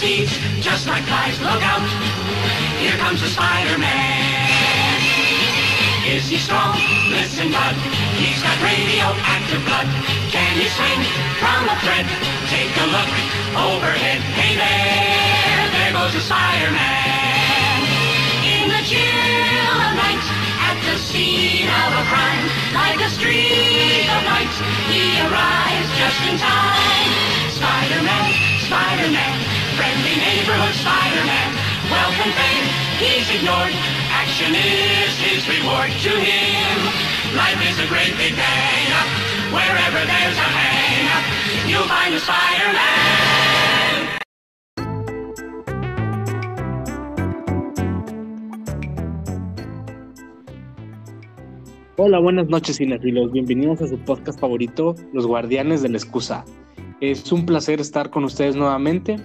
just like flies. Look out, here comes the Spider-Man. Is he strong? Listen, bud, he's got radioactive blood. Can he swing from a thread? Take a look overhead. Hey there, there goes the Spider-Man. In the chill of night, at the scene of a crime, like a streak of light, he arrives just in time. Spider-Man, Spider-Man, friendly neighborhood Spider-Man, and fame, he's ignored. Action is his reward to him. Life is a great big hang up. Wherever there's a hang up, you'll find a Spider-Man. Hola, buenas noches, cinefilos. Bienvenidos a su podcast favorito, Los Guardianes de la Excusa. Es un placer estar con ustedes nuevamente.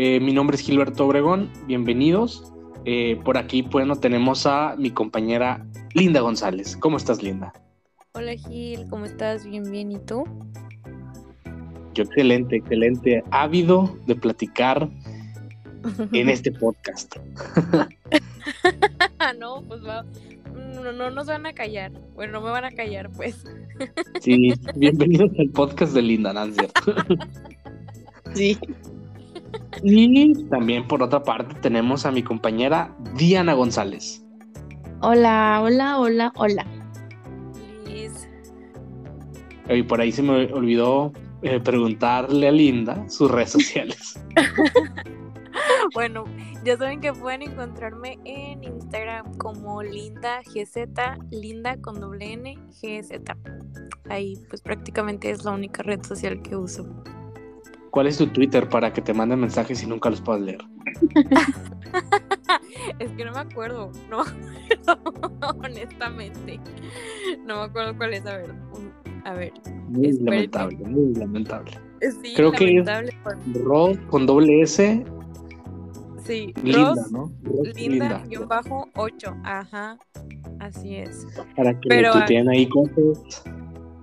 Eh, mi nombre es Gilberto Obregón. Bienvenidos. Eh, por aquí, bueno, tenemos a mi compañera Linda González. ¿Cómo estás, Linda? Hola Gil, ¿cómo estás? Bien, bien, ¿y tú? Yo excelente, excelente. Ávido de platicar en este podcast. no, pues va. No, no nos van a callar. Bueno, no me van a callar, pues. Sí, bienvenidos al podcast de Linda, ¿no es cierto? Sí. Y también por otra parte tenemos a mi compañera Diana González. Hola, hola, hola, hola. Liz. Y por ahí se me olvidó eh, preguntarle a Linda sus redes sociales. Bueno, ya saben que pueden encontrarme en Instagram como Linda GZ, Linda con doble N GZ. Ahí pues prácticamente es la única red social que uso. ¿Cuál es tu Twitter para que te manden mensajes y nunca los puedas leer? es que no me acuerdo, no, honestamente. No me acuerdo cuál es, a ver. A ver. Muy lamentable, muy lamentable. Sí, Creo que es- Rod con doble S, Sí, Linda, Ros, ¿no? Ros Linda, guion bajo 8. Ajá. Así es. Para que Pero, tienen ahí cosas.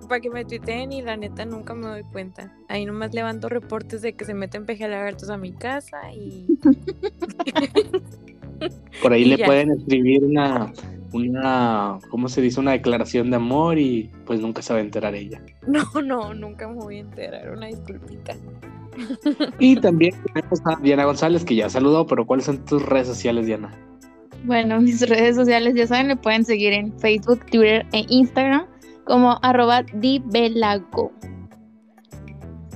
Para que me tuiteen y la neta nunca me doy cuenta. Ahí nomás levanto reportes de que se meten peje lagartos a mi casa y. Por ahí y le ya. pueden escribir una, una, ¿cómo se dice? Una declaración de amor y pues nunca se va a enterar ella. No, no, nunca me voy a enterar. Una disculpita. Y también tenemos a Diana González, que ya saludó, pero ¿cuáles son tus redes sociales, Diana? Bueno, mis redes sociales ya saben, me pueden seguir en Facebook, Twitter e Instagram como arroba dibelago.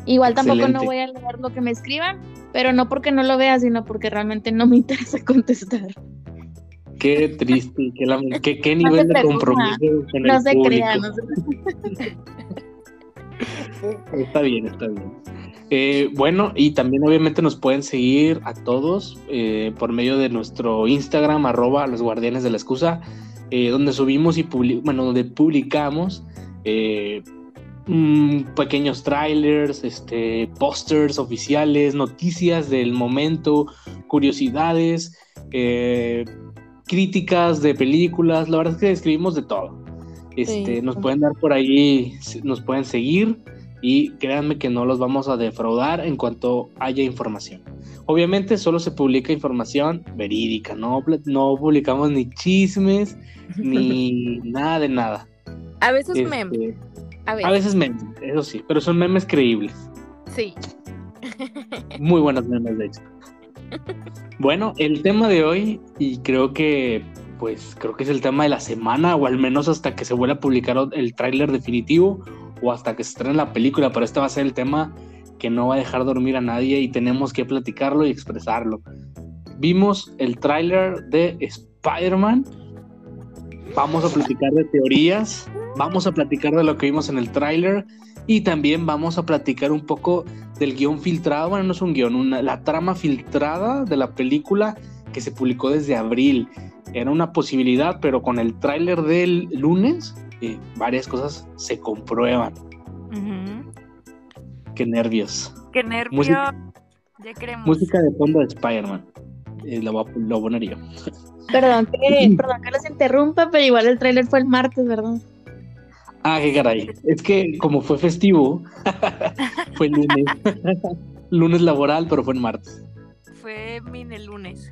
Igual tampoco Excelente. no voy a leer lo que me escriban, pero no porque no lo vea, sino porque realmente no me interesa contestar. Qué triste, qué, qué, qué nivel de compromiso con No el se público. crean, no se Está bien, está bien. Eh, bueno, y también obviamente nos pueden seguir a todos eh, por medio de nuestro Instagram, arroba los guardianes de la excusa, eh, donde subimos y publi- bueno, donde publicamos eh, mm, pequeños trailers, este, pósters oficiales, noticias del momento, curiosidades, eh, críticas de películas. La verdad es que escribimos de todo. Este, Sí. Nos pueden dar por ahí, nos pueden seguir y créanme que no los vamos a defraudar en cuanto haya información. Obviamente solo se publica información verídica, no, no publicamos ni chismes ni nada de nada. A veces Este, meme. A veces. a veces memes, eso sí, pero son memes creíbles. Sí. Muy buenos memes, de hecho. Bueno, el tema de hoy, y creo que, pues, creo que es el tema de la semana, o al menos hasta que se vuelva a publicar el tráiler definitivo, o hasta que se estrene la película, pero este va a ser el tema que no va a dejar dormir a nadie y tenemos que platicarlo y expresarlo. Vimos el tráiler de Spider-Man. Vamos a platicar de teorías, vamos a platicar de lo que vimos en el tráiler y también vamos a platicar un poco del guion filtrado, bueno, no es un guion, la trama filtrada de la película que se publicó desde abril. Era una posibilidad, pero con el tráiler del lunes, eh, varias cosas se comprueban. Ujú. Qué nervios. Qué nervio. Música- Ya queremos. Música de fondo de Spider-Man. Eh, lo, voy a- lo poner yo. Perdón que, perdón que los interrumpa, pero igual el tráiler fue el martes, ¿verdad? Ah, qué caray. Es que como fue festivo, fue el lunes. lunes laboral, pero fue en martes. Fue mini lunes.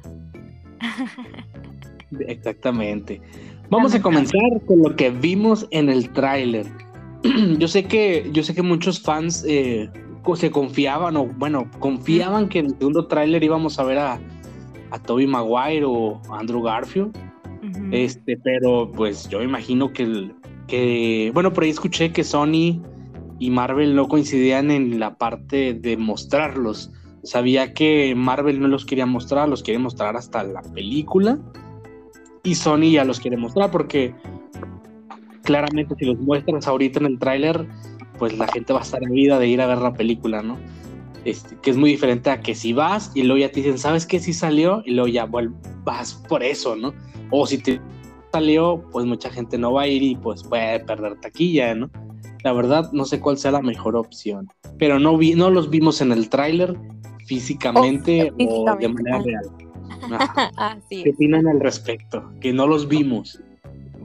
Exactamente. Vamos a comenzar con lo que vimos en el tráiler. yo sé que yo sé que muchos fans eh, se confiaban o bueno confiaban que en el segundo tráiler íbamos a ver a, a Toby Maguire o a Andrew Garfield. Este, pero pues yo imagino que, el, que bueno por ahí escuché que Sony y Marvel no coincidían en la parte de mostrarlos. Sabía que Marvel no los quería mostrar, los quiere mostrar hasta la película y Sony ya los quiere mostrar porque claramente si los muestras ahorita en el tráiler, pues la gente va a estar en vida de ir a ver la película, ¿no? Este, que es muy diferente a que si vas y luego ya te dicen, ¿sabes qué? Si salió y luego ya vas por eso, ¿no? O si te salió, pues mucha gente no va a ir y pues puede perder taquilla, ¿no? La verdad, no sé cuál sea la mejor opción, pero no, vi, no los vimos en el tráiler físicamente, o de manera real. ¿Qué opinan al respecto? Que no los vimos.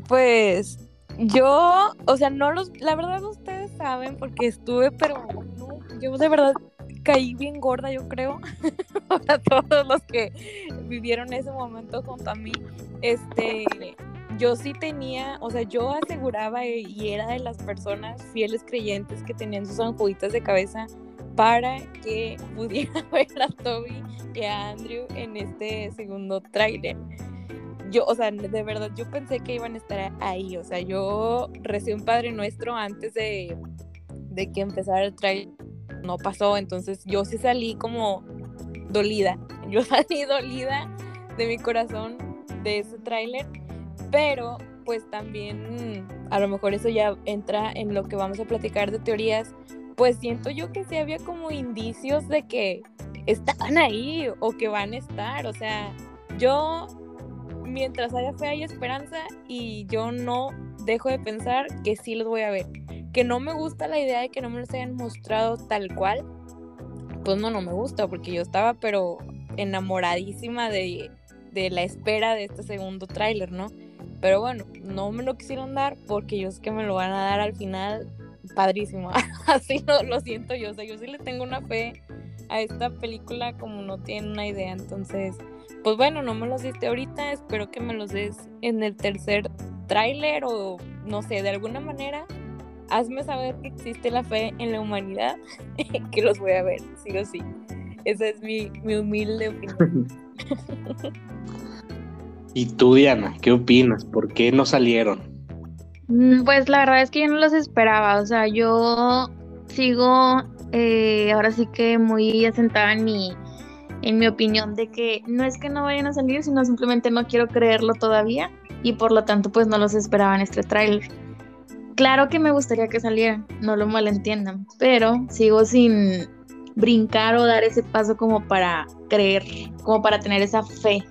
Pues yo, o sea, no los, la verdad ustedes saben porque estuve, pero no, yo de verdad caí bien gorda, yo creo, para todos los que vivieron ese momento junto a mí. Este, yo sí tenía, o sea, yo aseguraba y era de las personas fieles creyentes que tenían sus anjuditas de cabeza para que pudiera ver a Toby y a Andrew en este segundo tráiler. Yo, o sea, de verdad, yo pensé que iban a estar ahí. O sea, yo recé un Padre Nuestro antes de, de que empezara el tráiler. No pasó, entonces yo sí salí como dolida. Yo salí dolida de mi corazón de ese tráiler, pero pues también a lo mejor eso ya entra en lo que vamos a platicar de teorías pues siento yo que sí había como indicios de que estaban ahí o que van a estar. O sea, yo, mientras haya fe, hay esperanza y yo no dejo de pensar que sí los voy a ver. Que no me gusta la idea de que no me los hayan mostrado tal cual. Pues no, no me gusta porque yo estaba pero enamoradísima de, de la espera de este segundo tráiler, ¿no? Pero bueno, no me lo quisieron dar porque yo sé que me lo van a dar al final padrísimo. Así lo, lo siento yo. O sea, yo sí le tengo una fe a esta película como no tiene una idea. Entonces, pues bueno, no me los diste ahorita. Espero que me los des en el tercer tráiler o no sé, de alguna manera. Hazme saber que existe la fe en la humanidad, que los voy a ver, sí o sí. Esa es mi, mi humilde opinión. ¿Y tú, Diana, qué opinas? ¿Por qué no salieron? Mm, pues la verdad es que yo no los esperaba, o sea, yo sigo eh, ahora sí que muy asentada en mi, en mi opinión de que no es que no vayan a salir, sino simplemente no quiero creerlo todavía y por lo tanto pues no los esperaba en este tráiler. Claro que me gustaría que salieran, no lo malentiendan, pero sigo sin brincar o dar ese paso como para creer, como para tener esa fe.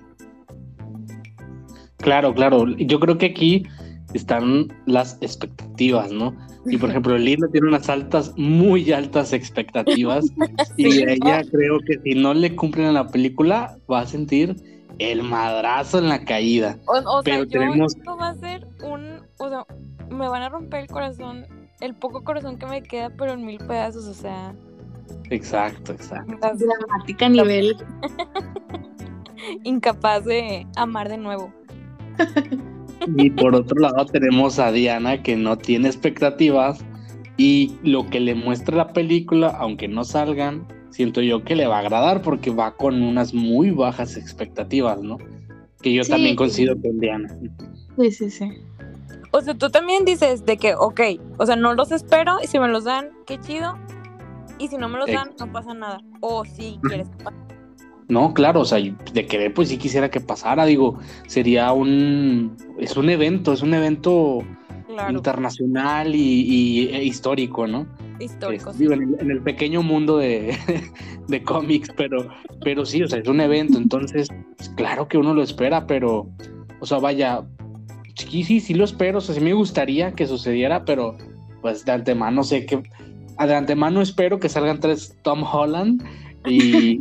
Claro, claro. Yo creo que aquí están las expectativas, ¿no? Y por ejemplo, Linda tiene unas altas, muy altas expectativas y ella creo que si no le cumplen a la película va a sentir el madrazo en la caída. O, Pero sea, tenemos... esto va a ser un, o sea, me van a romper el corazón, el poco corazón que me queda, pero en mil pedazos, o sea. Exacto, exacto. Dramática nivel. Incapaz de amar de nuevo. Y por otro lado tenemos a Diana que no tiene expectativas y lo que le muestra la película, aunque no salgan, siento yo que le va a agradar porque va con unas muy bajas expectativas, ¿no? Que yo también coincido con Diana. Sí, sí, sí. O sea, tú también dices de que, ok, o sea, no los espero y si me los dan, qué chido. Y si no me los dan, no pasa nada. O si quieres que pase. No, claro, o sea, de querer, pues sí quisiera que pasara, digo, sería un, es un evento, es un evento internacional y, e histórico, ¿no? Histórico. sí. en, el, pequeño mundo de, de, cómics, pero, pero sí, o sea, es un evento, entonces, pues, claro que uno lo espera, pero, o sea, vaya, sí, sí, sí lo espero, o sea, sí me gustaría que sucediera, pero, pues de antemano sé que, de antemano espero que salgan tres Tom Holland y,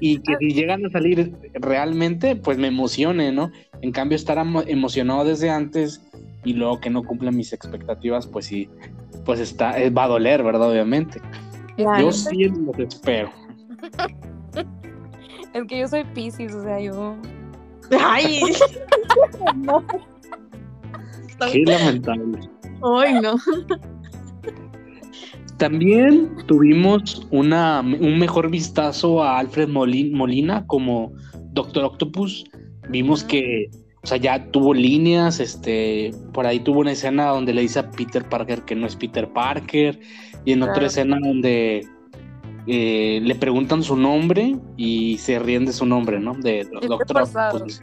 y, que si llegan a salir realmente, pues me emocione, ¿no? En cambio, estar emocionado desde antes y luego que no cumplan mis expectativas, pues sí, pues está, eh, va a doler, ¿verdad? Obviamente. Yo sí los espero. Es que yo soy Pisces, o sea, yo. Ay, no. Qué lamentable. Ay, no. También tuvimos una, un mejor vistazo a Alfred Molin- Molina como Doctor Octopus. Vimos que, o sea, ya tuvo líneas, este, por ahí tuvo una escena donde le dice a Peter Parker que no es Peter Parker, y en otra escena donde eh, le preguntan su nombre y se ríen de su nombre, ¿no? De Doctor. Octopus.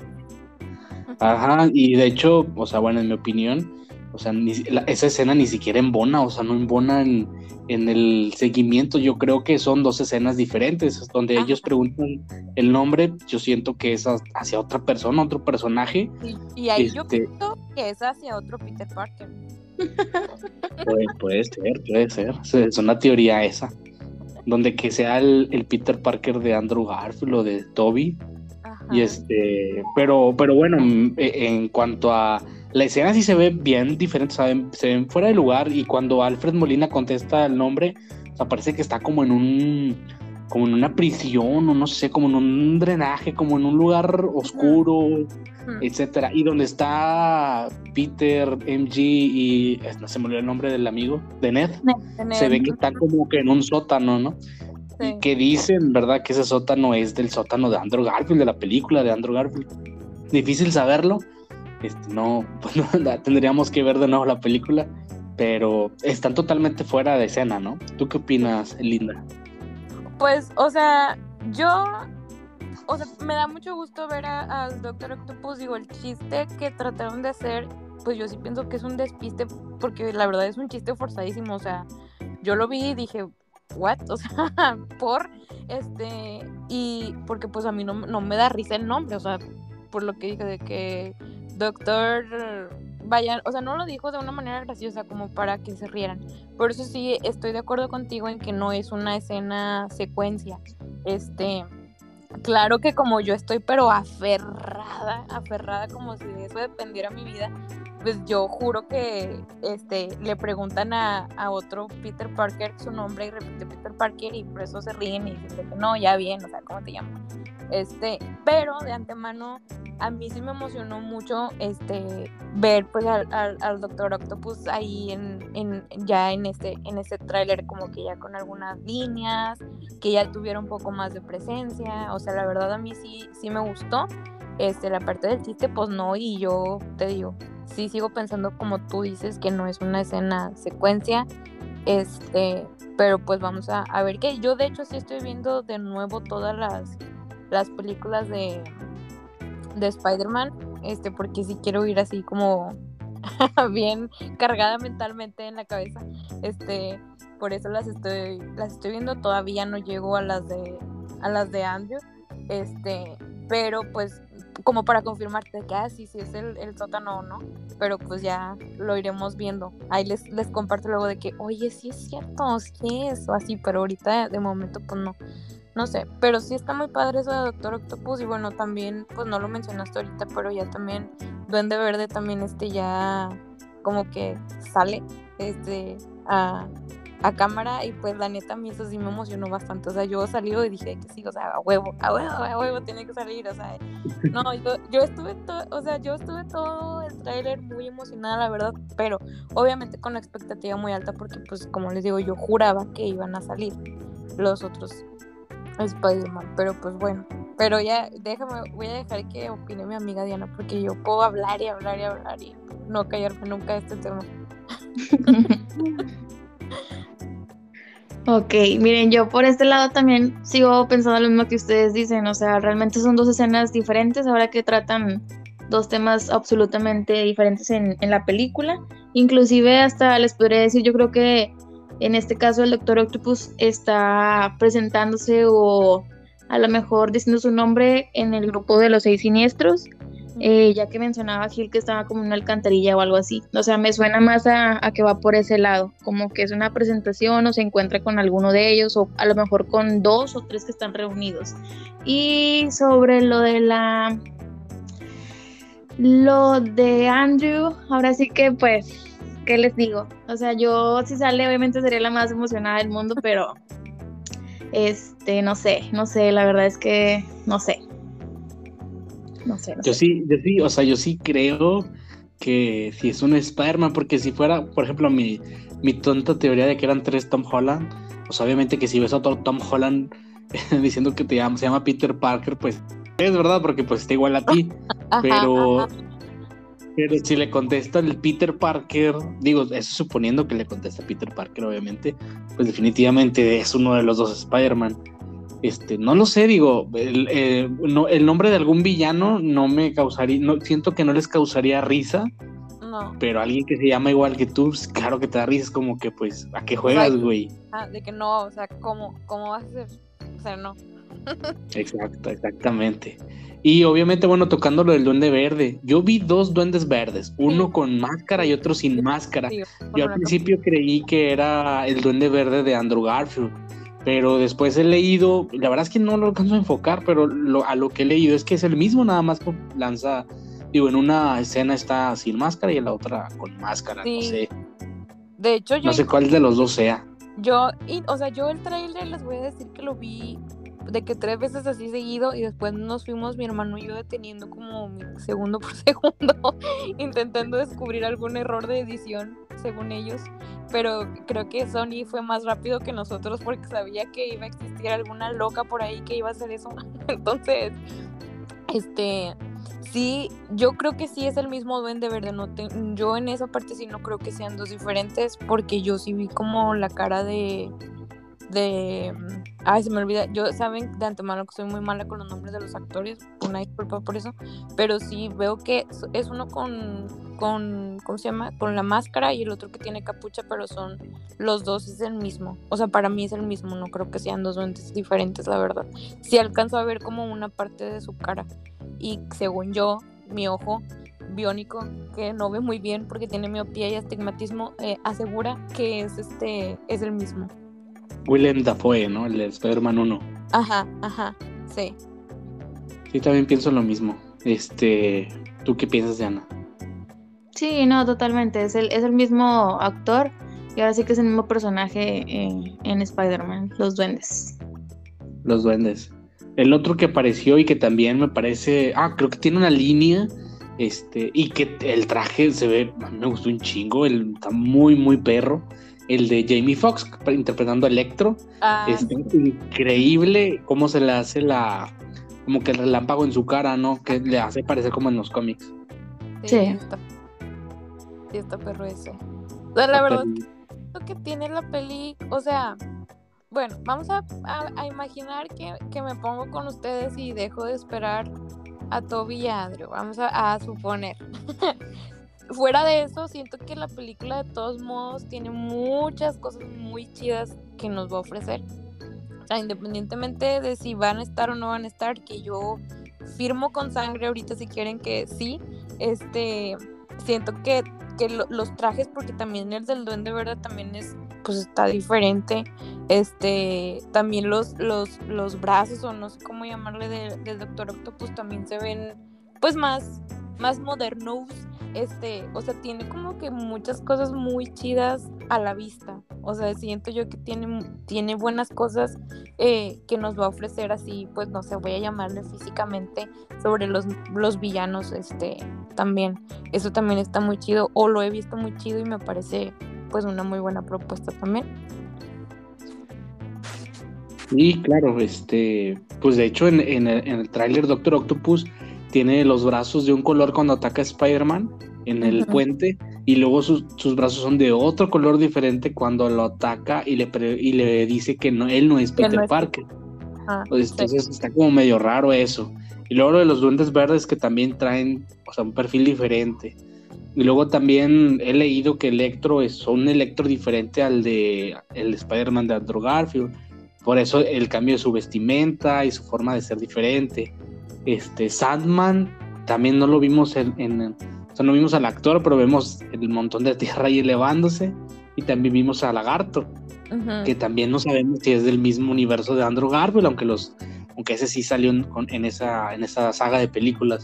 Ajá, y de hecho, o sea, bueno, en mi opinión, o sea, ni la- esa escena ni siquiera embona, o sea, no embona en, en el seguimiento. Yo creo que son dos escenas diferentes, donde ellos Ajá. preguntan el nombre, yo siento que es ha- hacia otra persona, otro personaje. Y, y ahí yo Este- pienso que es hacia otro Peter Parker. Puede, puede ser, puede ser. Es- Es una teoría esa. Donde que sea el, el Peter Parker de Andrew Garfield o de Toby. Ajá. Y este, pero, pero bueno, mm, e- en cuanto a la escena sí se ve bien diferente, ¿saben? se ven fuera de lugar y cuando Alfred Molina contesta el nombre, o sea, parece que está como en un, como en una prisión o no sé, como en un drenaje, como en un lugar oscuro, Ujú. etcétera. Y donde está Peter, MG y no se me olvidó el nombre del amigo de Ned, En se el- ve que está como que en un sótano, ¿no? Sí. Y que dicen, ¿verdad? Que ese sótano es del sótano de Andrew Garfield, de la película de Andrew Garfield. Difícil saberlo. Este, no, pues no, tendríamos que ver de nuevo la película, pero están totalmente fuera de escena, ¿no? ¿Tú qué opinas, Linda? Pues, o sea, yo. O sea, me da mucho gusto ver al Doctor Octopus. Digo, el chiste que trataron de hacer, pues yo sí pienso que es un despiste, porque la verdad es un chiste forzadísimo. O sea, yo lo vi y dije, ¿what? O sea, por. Este. Y porque, pues a mí no, no me da risa el nombre, o sea, por lo que dije de que Doctor. Vaya, o sea, no lo dijo de una manera graciosa como para que se rieran. Por eso sí estoy de acuerdo contigo en que no es una escena secuencia. Este, claro que como yo estoy pero aferrada, aferrada como si de eso dependiera mi vida, pues yo juro que este le preguntan a, a otro Peter Parker su nombre y repite Peter Parker y por eso se ríen y dicen no, ya bien, o sea, ¿cómo te llamas? Este, pero de antemano a mí sí me emocionó mucho este ver pues al, al, Doctor Octopus ahí en, en ya en este en ese tráiler como que ya con algunas líneas que ya tuviera un poco más de presencia. O sea la verdad a mí sí sí me gustó este la parte del chiste pues no y yo te digo sí sigo pensando como tú dices que no es una escena secuencia este pero pues vamos a, a ver qué. Yo de hecho sí estoy viendo de nuevo todas las las películas de de Spider-Man, este, porque si quiero ir así como bien cargada mentalmente en la cabeza, este, por eso las estoy, las estoy viendo, todavía no llego a las de, a las de Andrew, este, pero pues como para confirmarte que ah, sí, sí es el, el sótano o no, pero pues ya lo iremos viendo. Ahí les, les comparto luego de que, oye, sí es cierto, sí es, o así, pero ahorita de momento pues no. No sé, pero sí está muy padre eso de Doctor Octopus y bueno, también, pues no lo mencionaste ahorita, pero ya también Duende Verde también este ya como que sale este a, a cámara y pues la neta a eso sí me emocionó bastante, o sea, yo salí y dije que sí, o sea, a huevo, a huevo, a huevo tiene que salir, o sea, no, yo, yo estuve todo, o sea, yo estuve todo el tráiler muy emocionada, la verdad, pero obviamente con la expectativa muy alta porque pues como les digo, yo juraba que iban a salir los otros Spider-Man, pero pues bueno. Pero ya, déjame, voy a dejar que opine mi amiga Diana, porque yo puedo hablar y hablar y hablar y no callarme nunca de este tema. Ok, miren, yo por este lado también sigo pensando lo mismo que ustedes dicen, o sea, realmente son dos escenas diferentes ahora que tratan dos temas absolutamente diferentes en, en la película. Inclusive hasta les podría decir, yo creo que en este caso el Doctor Octopus está presentándose o a lo mejor diciendo su nombre en el grupo de los seis siniestros, eh, ya que mencionaba Gil que estaba como en una alcantarilla o algo así. O sea, me suena más a, a, que va por ese lado, como que es una presentación o se encuentra con alguno de ellos o a lo mejor con dos o tres que están reunidos. Y sobre lo de la... Lo de Andrew, ahora sí que pues ¿qué les digo? O sea, yo si sale, obviamente sería la más emocionada del mundo, pero Este, no sé, no sé, la verdad es que no sé. No sé. yo sí, yo sí, o sea, yo sí creo que si es un Spider-Man, porque si fuera, por ejemplo, mi, mi tonta teoría de que eran tres Tom Holland, pues obviamente que si ves a otro Tom Holland diciendo que te llama, se llama Peter Parker, pues es verdad, porque pues está igual a ti. pero, pero si le contesta el Peter Parker, digo, eso suponiendo que le contesta Peter Parker, obviamente, pues definitivamente es uno de los dos Spider-Man. Este, no lo sé, digo, el, eh, no, el nombre de algún villano no me causaría, no, siento que no les causaría risa. No. Pero alguien que se llama igual que tú, pues, claro que te da risa, es como que, pues, ¿a qué juegas, güey? Ah, de que no, o sea, ¿cómo, cómo vas a ser? O sea, no. Exacto, exactamente. Y obviamente, bueno, tocando lo del duende verde, yo vi dos duendes verdes, uno con máscara y otro sin máscara. yo al principio creí que era el duende verde de Andrew Garfield, pero después he leído, la verdad es que no lo alcanzo a enfocar, pero lo, a lo que he leído es que es el mismo, nada más lanza, digo, en una escena está sin máscara y en la otra con máscara, no sé. De hecho, yo... No sé cuál de los dos sea. Yo, o sea, yo el trailer les voy a decir que lo vi de que tres veces así seguido y después nos fuimos mi hermano y yo deteniendo como segundo por segundo, intentando descubrir algún error de edición, según ellos. Pero creo que Sony fue más rápido que nosotros porque sabía que iba a existir alguna loca por ahí que iba a hacer eso. Entonces, este, sí, yo creo que sí es el mismo duende verde. No yo en esa parte sí no creo que sean dos diferentes porque yo sí vi como la cara de de... Ay, se me olvida. Yo saben de antemano que soy muy mala con los nombres de los actores. Una disculpa por eso. Pero sí veo que es uno con, con... ¿Cómo se llama? Con la máscara y el otro que tiene capucha, pero son los dos, es el mismo. O sea, para mí es el mismo. No creo que sean dos duendes diferentes, la verdad. Sí alcanzo a ver como una parte de su cara. Y según yo, mi ojo biónico que no ve muy bien porque tiene miopía y astigmatismo eh, asegura que es este es el mismo Willem Dafoe, ¿no? El de Spider-Man 1. Ajá, ajá, sí. Sí, también pienso lo mismo. Este, ¿tú qué piensas, Ana? Sí, no, totalmente. Es el, es el mismo actor y ahora sí que es el mismo personaje en, en Spider-Man, los duendes. Los duendes. El otro que apareció y que también me parece. Ah, creo que tiene una línea. Este, y que el traje se ve. A mí me gustó un chingo. El, está muy, muy perro el de Jamie Foxx interpretando a Electro. Ah, es increíble cómo se le hace la como que el relámpago en su cara, ¿no? Que le hace parecer como en los cómics. Sí. Está, sí, está perro ese. la verdad, lo que tiene la peli, o sea, bueno, vamos a, a, imaginar que, que, me pongo con ustedes y dejo de esperar a Toby y a Andrew. Vamos a, a suponer. fuera de eso, siento que la película de todos modos tiene muchas cosas muy chidas que nos va a ofrecer. Independientemente de si van a estar o no van a estar, que yo firmo con sangre ahorita si quieren que sí, este, siento que, que los trajes, porque también el del duende verdad también es, pues está diferente, este, también los, los, los brazos o no sé cómo llamarle del Doctor Octopus también se ven, pues más, más modernos este, o sea, tiene como que muchas cosas muy chidas a la vista. O sea, siento yo que tiene, tiene buenas cosas eh, que nos va a ofrecer así, pues no sé, voy a llamarle físicamente sobre los, los villanos, este, también. Eso también está muy chido, o lo he visto muy chido y me parece pues una muy buena propuesta también. Sí, claro, este, pues de hecho en, en el, en el tráiler Doctor Octopus tiene los brazos de un color cuando ataca a Spider-Man en el puente y luego sus, brazos son de otro color diferente cuando lo ataca y le, y le dice que no, él no es Peter Parker. Ah, pues, entonces está como medio raro eso. Y luego lo de los duendes verdes que también traen o sea, un perfil diferente. Y luego también he leído que Electro es un Electro diferente al de el Spider-Man de Andrew Garfield. Por eso el cambio de su vestimenta y su forma de ser diferente. Este, Sandman también no lo vimos en, o sea, no vimos al actor, pero vemos el montón de tierra ahí elevándose. Y también vimos a Lagarto, que también no sabemos si es del mismo universo de Andrew Garfield, aunque los, aunque ese sí salió en, esa, en esa saga de películas.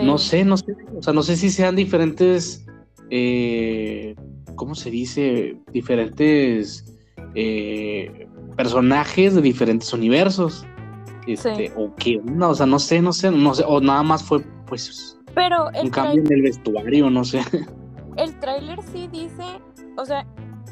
No sé, no sé, o sea, no sé si sean diferentes, eh, ¿cómo se dice? Diferentes eh, personajes de diferentes universos. Este, o qué no, o sea, no sé, no sé, no sé, o nada más fue pues Pero un cambio en el vestuario, no sé. el tráiler sí dice, o sea,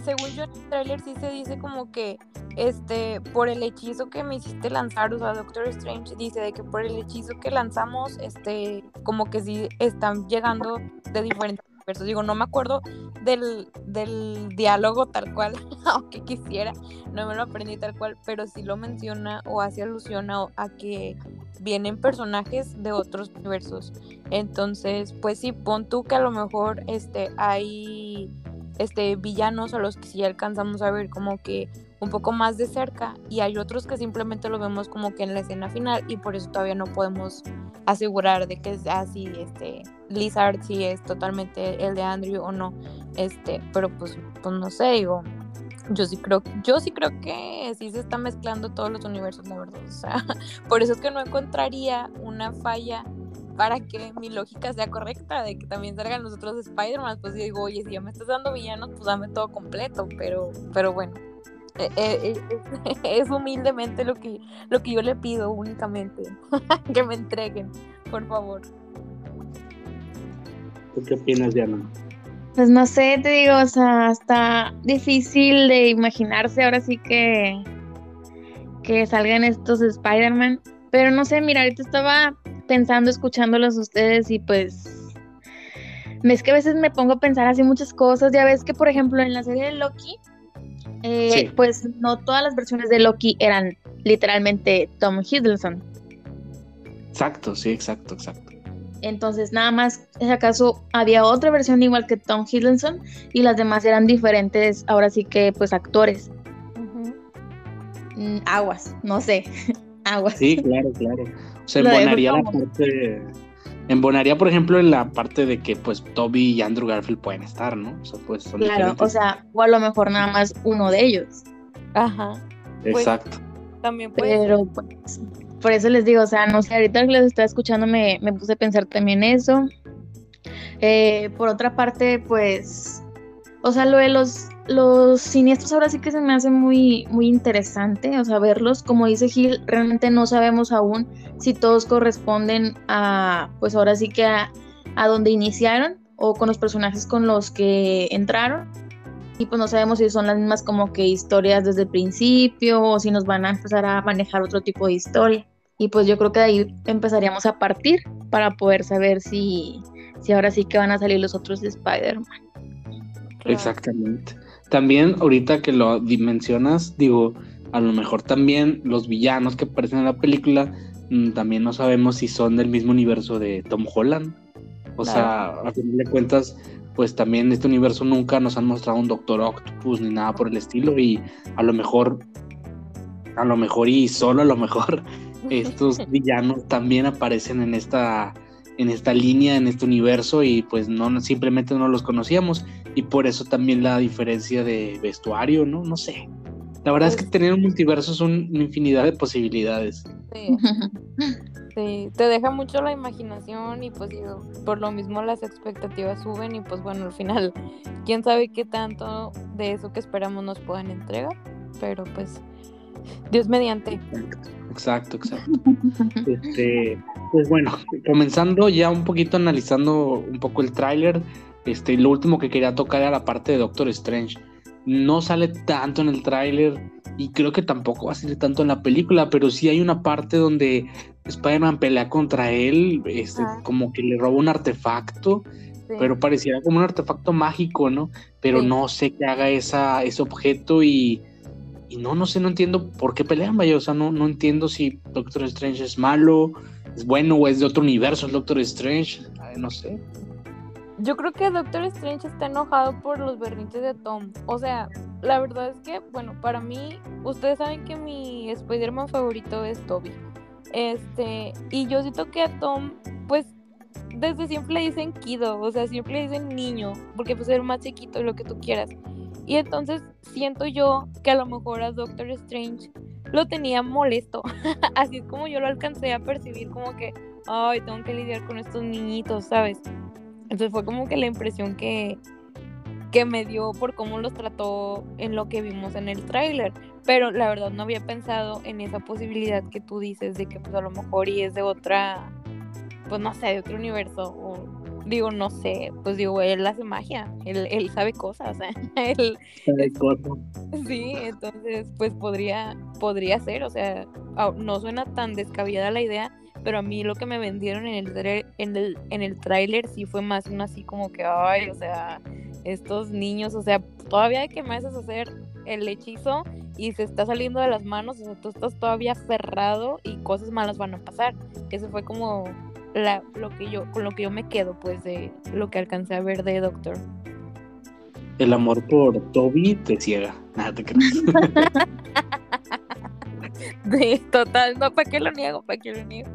según yo, el tráiler sí se dice como que, este, por el hechizo que me hiciste lanzar, o sea, Doctor Strange dice de que por el hechizo que lanzamos, este, como que sí están llegando de diferentes Digo, no me acuerdo del, del diálogo tal cual, aunque quisiera, no me lo aprendí tal cual, pero sí lo menciona o hace alusión a, a que vienen personajes de otros universos. Entonces, pues sí, pon tú que a lo mejor este, hay este, villanos a los que sí alcanzamos a ver como que un poco más de cerca y hay otros que simplemente lo vemos como que en la escena final y por eso todavía no podemos asegurar de que es así, este, Lizard si es totalmente el de Andrew o no, este, pero pues, pues no sé, digo, yo sí creo, yo sí creo que sí se está mezclando todos los universos, la verdad, o sea, por eso es que no encontraría una falla para que mi lógica sea correcta, de que también salgan los otros Spider-Man, pues digo, oye, si ya me estás dando villanos, pues dame todo completo, pero, pero bueno, eh, eh, eh, es humildemente lo que, lo que yo le pido únicamente, que me entreguen, por favor. ¿Tú qué opinas, Diana? Pues no sé, te digo, o sea, está difícil de imaginarse ahora sí que, que salgan estos Spider-Man. Pero no sé, mira, ahorita estaba pensando, escuchándolos ustedes y pues... Es que a veces me pongo a pensar así muchas cosas. Ya ves que, por ejemplo, en la serie de Loki, eh, Sí. pues no todas las versiones de Loki eran literalmente Tom Hiddleston. Exacto, sí, exacto, exacto. Entonces, nada más, si acaso había otra versión igual que Tom Hiddleston y las demás eran diferentes, ahora sí que, pues, actores. Mm, aguas, no sé, aguas. Sí, claro, claro. O sea, Lo dejo embonaría la parte. Embonaría, por ejemplo, en la parte de que pues Toby y Andrew Garfield pueden estar, ¿no? O sea, pues son Claro, o sea, o a lo mejor nada más uno de ellos. Ajá, Exacto. también puede ser. Pero pues, por eso les digo, o sea, no sé, ahorita que les estaba escuchando me, me puse a pensar también eso. Eh, por otra parte, pues, o sea, lo de los, los siniestros ahora sí que se me hace muy, muy interesante, o sea, verlos, como dice Gil, realmente no sabemos aún si todos corresponden a, pues ahora sí que a, a donde iniciaron o con los personajes con los que entraron. Y pues no sabemos si son las mismas como que historias desde el principio o si nos van a empezar a manejar otro tipo de historia. Y pues yo creo que de ahí empezaríamos a partir para poder saber si, si ahora sí que van a salir los otros de Spider-Man. Exactamente. También, ahorita que lo di- mencionas, digo, a lo mejor también los villanos que aparecen en la película, mm, también no sabemos si son del mismo universo de Tom Holland. O sea, a fin de cuentas, pues también en este universo nunca nos han mostrado un Doctor Octopus ni nada por el estilo. Y a lo mejor, a lo mejor y solo a lo mejor, estos villanos también aparecen en esta en esta línea, en este universo y pues no simplemente no los conocíamos y por eso también la diferencia de vestuario, ¿no? No sé. La verdad es que Pues- tener un multiverso es un- una infinidad de posibilidades. Sí, sí, te deja mucho la imaginación y pues digo, por lo mismo las expectativas suben y pues bueno, al final, quién sabe qué tanto de eso que esperamos nos puedan entregar, pero pues Dios mediante. Exacto, exacto. Este, pues bueno, comenzando ya un poquito analizando un poco el tráiler, este, lo último que quería tocar era la parte de Doctor Strange. No sale tanto en el tráiler y creo que tampoco va a salir tanto en la película, pero sí hay una parte donde Spider-Man pelea contra él, este, Ah. como que le roba un artefacto, Sí. pero pareciera como un artefacto mágico, ¿no? Pero Sí. no sé qué haga esa, ese objeto y, y no, no sé, no entiendo por qué pelean, vaya, o sea, no, no entiendo si Doctor Strange es malo, es bueno o es de otro universo Doctor Strange, Ay, no sé. Yo creo que Doctor Strange está enojado por los berrinches de Tom. O sea, la verdad es que, bueno, para mí, ustedes saben que mi Spider-Man favorito es Toby. Este, y yo siento que a Tom, pues, desde siempre le dicen Kido, o sea, siempre le dicen niño, porque pues es el más chiquito lo que tú quieras. Y entonces siento yo que a lo mejor a Doctor Strange lo tenía molesto. Así es como yo lo alcancé a percibir como que, ay, tengo que lidiar con estos niñitos, ¿sabes? Entonces fue como que la impresión que, que me dio por cómo los trató en lo que vimos en el tráiler. pero la verdad no había pensado en esa posibilidad que tú dices de que pues a lo mejor y es de otra, pues no sé, de otro universo o digo, no sé, pues digo, él hace magia, él, él sabe cosas, él, Sabe cosas. sí, entonces pues podría, podría ser, o sea, no suena tan descabellada la idea, pero a mí lo que me vendieron en el, en el, en el tráiler sí fue más una así como que, ay, o sea, estos niños, o sea, todavía de que me haces hacer el hechizo y se está saliendo de las manos, o sea, tú estás todavía aferrado y cosas malas van a pasar. Eso fue como la, lo que yo, con lo que yo me quedo, pues, de lo que alcancé a ver de Doctor. El amor por Toby te ciega. Nada te creas. De total, no, ¿para qué lo niego? ¿Para qué lo niego?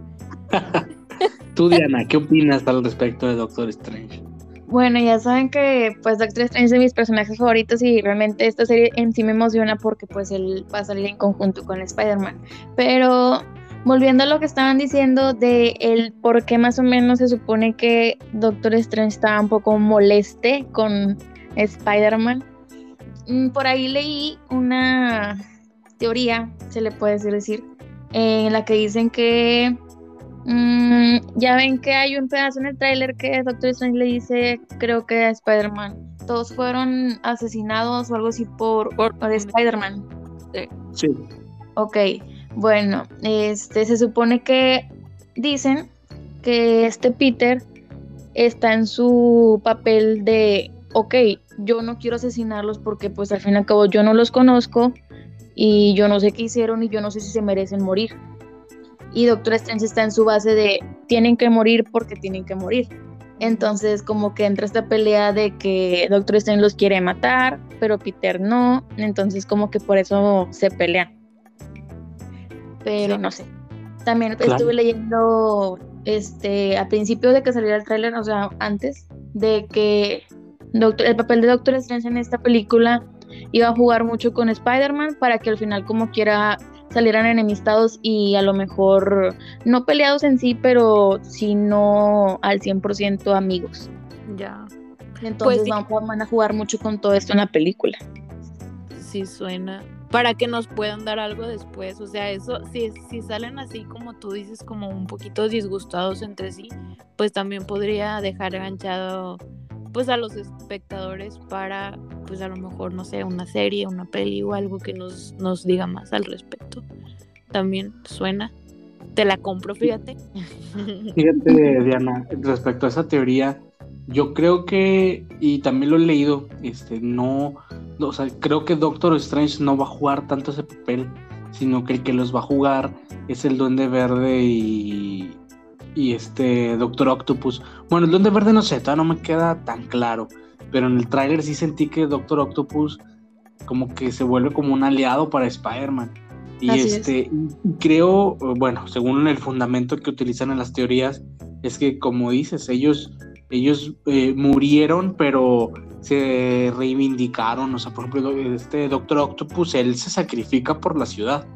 Tú, Diana, ¿qué opinas al respecto de Doctor Strange? Bueno, ya saben que pues Doctor Strange es de mis personajes favoritos y realmente esta serie en sí me emociona porque pues él va a salir en conjunto con Spider-Man. Pero volviendo a lo que estaban diciendo de el por qué más o menos se supone que Doctor Strange estaba un poco moleste con Spider-Man. mm, Por ahí leí una teoría, se le puede decir, en la que dicen que Mm, ya ven que hay un pedazo en el tráiler que Doctor Strange le dice, creo que a Spider-Man. Todos fueron asesinados o algo así por, Por- por Spider-Man. Sí. Ok, bueno, este se supone que dicen que este Peter está en su papel de, ok, yo no quiero asesinarlos porque pues al fin y al cabo yo no los conozco y yo no sé qué hicieron y yo no sé si se merecen morir. Y Doctor Strange está en su base de, tienen que morir porque tienen que morir. Entonces como que entra esta pelea de que Doctor Strange los quiere matar, pero Peter no. Entonces como que por eso se pelean. Pero no sé. También Claro. estuve leyendo este al principio de que saliera el tráiler, o sea, antes de que Doctor, el papel de Doctor Strange en esta película iba a jugar mucho con Spider-Man para que al final como quiera salieran enemistados y a lo mejor no peleados en sí, pero sí no al 100% amigos. Ya. Entonces Pues van, van a jugar mucho con todo esto en la película. Sí suena. Para que nos puedan dar algo después. O sea, eso, si, si salen así como tú dices, como un poquito disgustados entre sí, pues también podría dejar enganchado pues a los espectadores para, pues a lo mejor, no sé, una serie, una peli o algo que nos, nos diga más al respecto. También suena. Te la compro, fíjate. Fíjate, Diana, respecto a esa teoría, yo creo que, y también lo he leído, este, no, o sea, creo que Doctor Strange no va a jugar tanto ese papel, sino que el que los va a jugar es el Duende Verde y, y este Doctor Octopus. Bueno, el Duende Verde no sé, todavía no me queda tan claro, pero en el tráiler sí sentí que Doctor Octopus como que se vuelve como un aliado para Spider-Man. Y Así es. este, y creo, bueno, según el fundamento que utilizan en las teorías, es que como dices, ellos, ellos eh, murieron, pero se reivindicaron. O sea, por ejemplo, este Doctor Octopus, él se sacrifica por la ciudad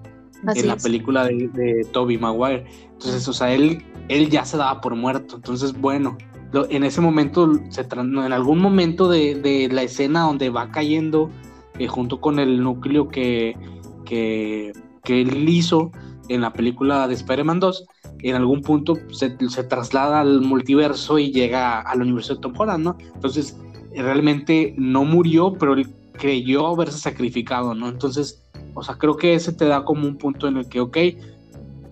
Así en la es. película de, de Toby Maguire. Entonces, o sea, él, él ya se daba por muerto. Entonces, bueno, lo- en ese momento, se en algún momento de, de la escena donde va cayendo, eh, junto con el núcleo que, que, que él hizo en la película de Spider-Man 2, en algún punto se, se traslada al multiverso y llega al universo de Tom Holland, ¿no? Entonces, realmente no murió, pero él creyó haberse sacrificado, ¿no? Entonces, o sea, creo que ese te da como un punto en el que, ok,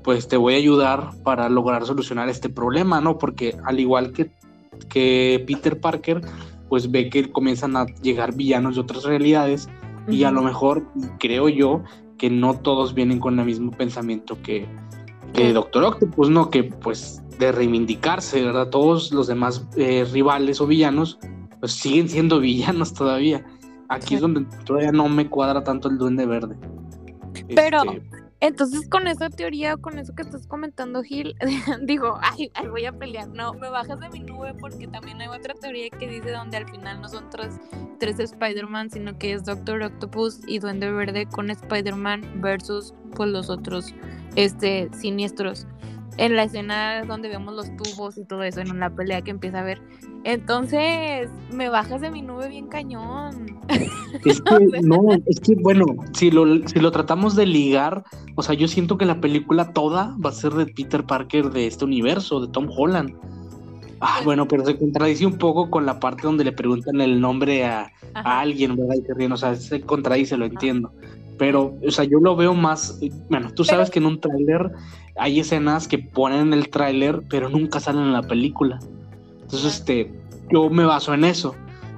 pues te voy a ayudar para lograr solucionar este problema, ¿no? Porque al igual que, que Peter Parker, pues ve que comienzan a llegar villanos de otras realidades y a lo mejor creo yo que no todos vienen con el mismo pensamiento que, que. Doctor Octopus, ¿no? Que pues de reivindicarse, ¿verdad? Todos los demás eh, rivales o villanos pues siguen siendo villanos todavía. Aquí Sí. es donde todavía no me cuadra tanto el duende verde. Pero- Este, Entonces, con esa teoría o con eso que estás comentando, Gil, digo, ay, ay, voy a pelear. No, me bajas de mi nube porque también hay otra teoría que dice donde al final no son tres, tres Spider-Man, sino que es Doctor Octopus y Duende Verde con Spider-Man versus pues los otros este, siniestros. En la escena donde vemos los tubos y todo eso, en la pelea que empieza a ver, Entonces, me bajas de mi nube bien cañón. Es que, no, es que, bueno, si lo, si lo tratamos de ligar, o sea, yo siento que la película toda va a ser de Peter Parker de este universo, de Tom Holland. Ah, bueno, pero se contradice un poco con la parte donde le preguntan el nombre a, a alguien, ¿verdad? Y se ríen, o sea, se contradice, lo entiendo. Pero, o sea, yo lo veo más, bueno, tú sabes que en un tráiler hay escenas que ponen en el tráiler, pero nunca salen en la película. Entonces, este, yo me baso en eso.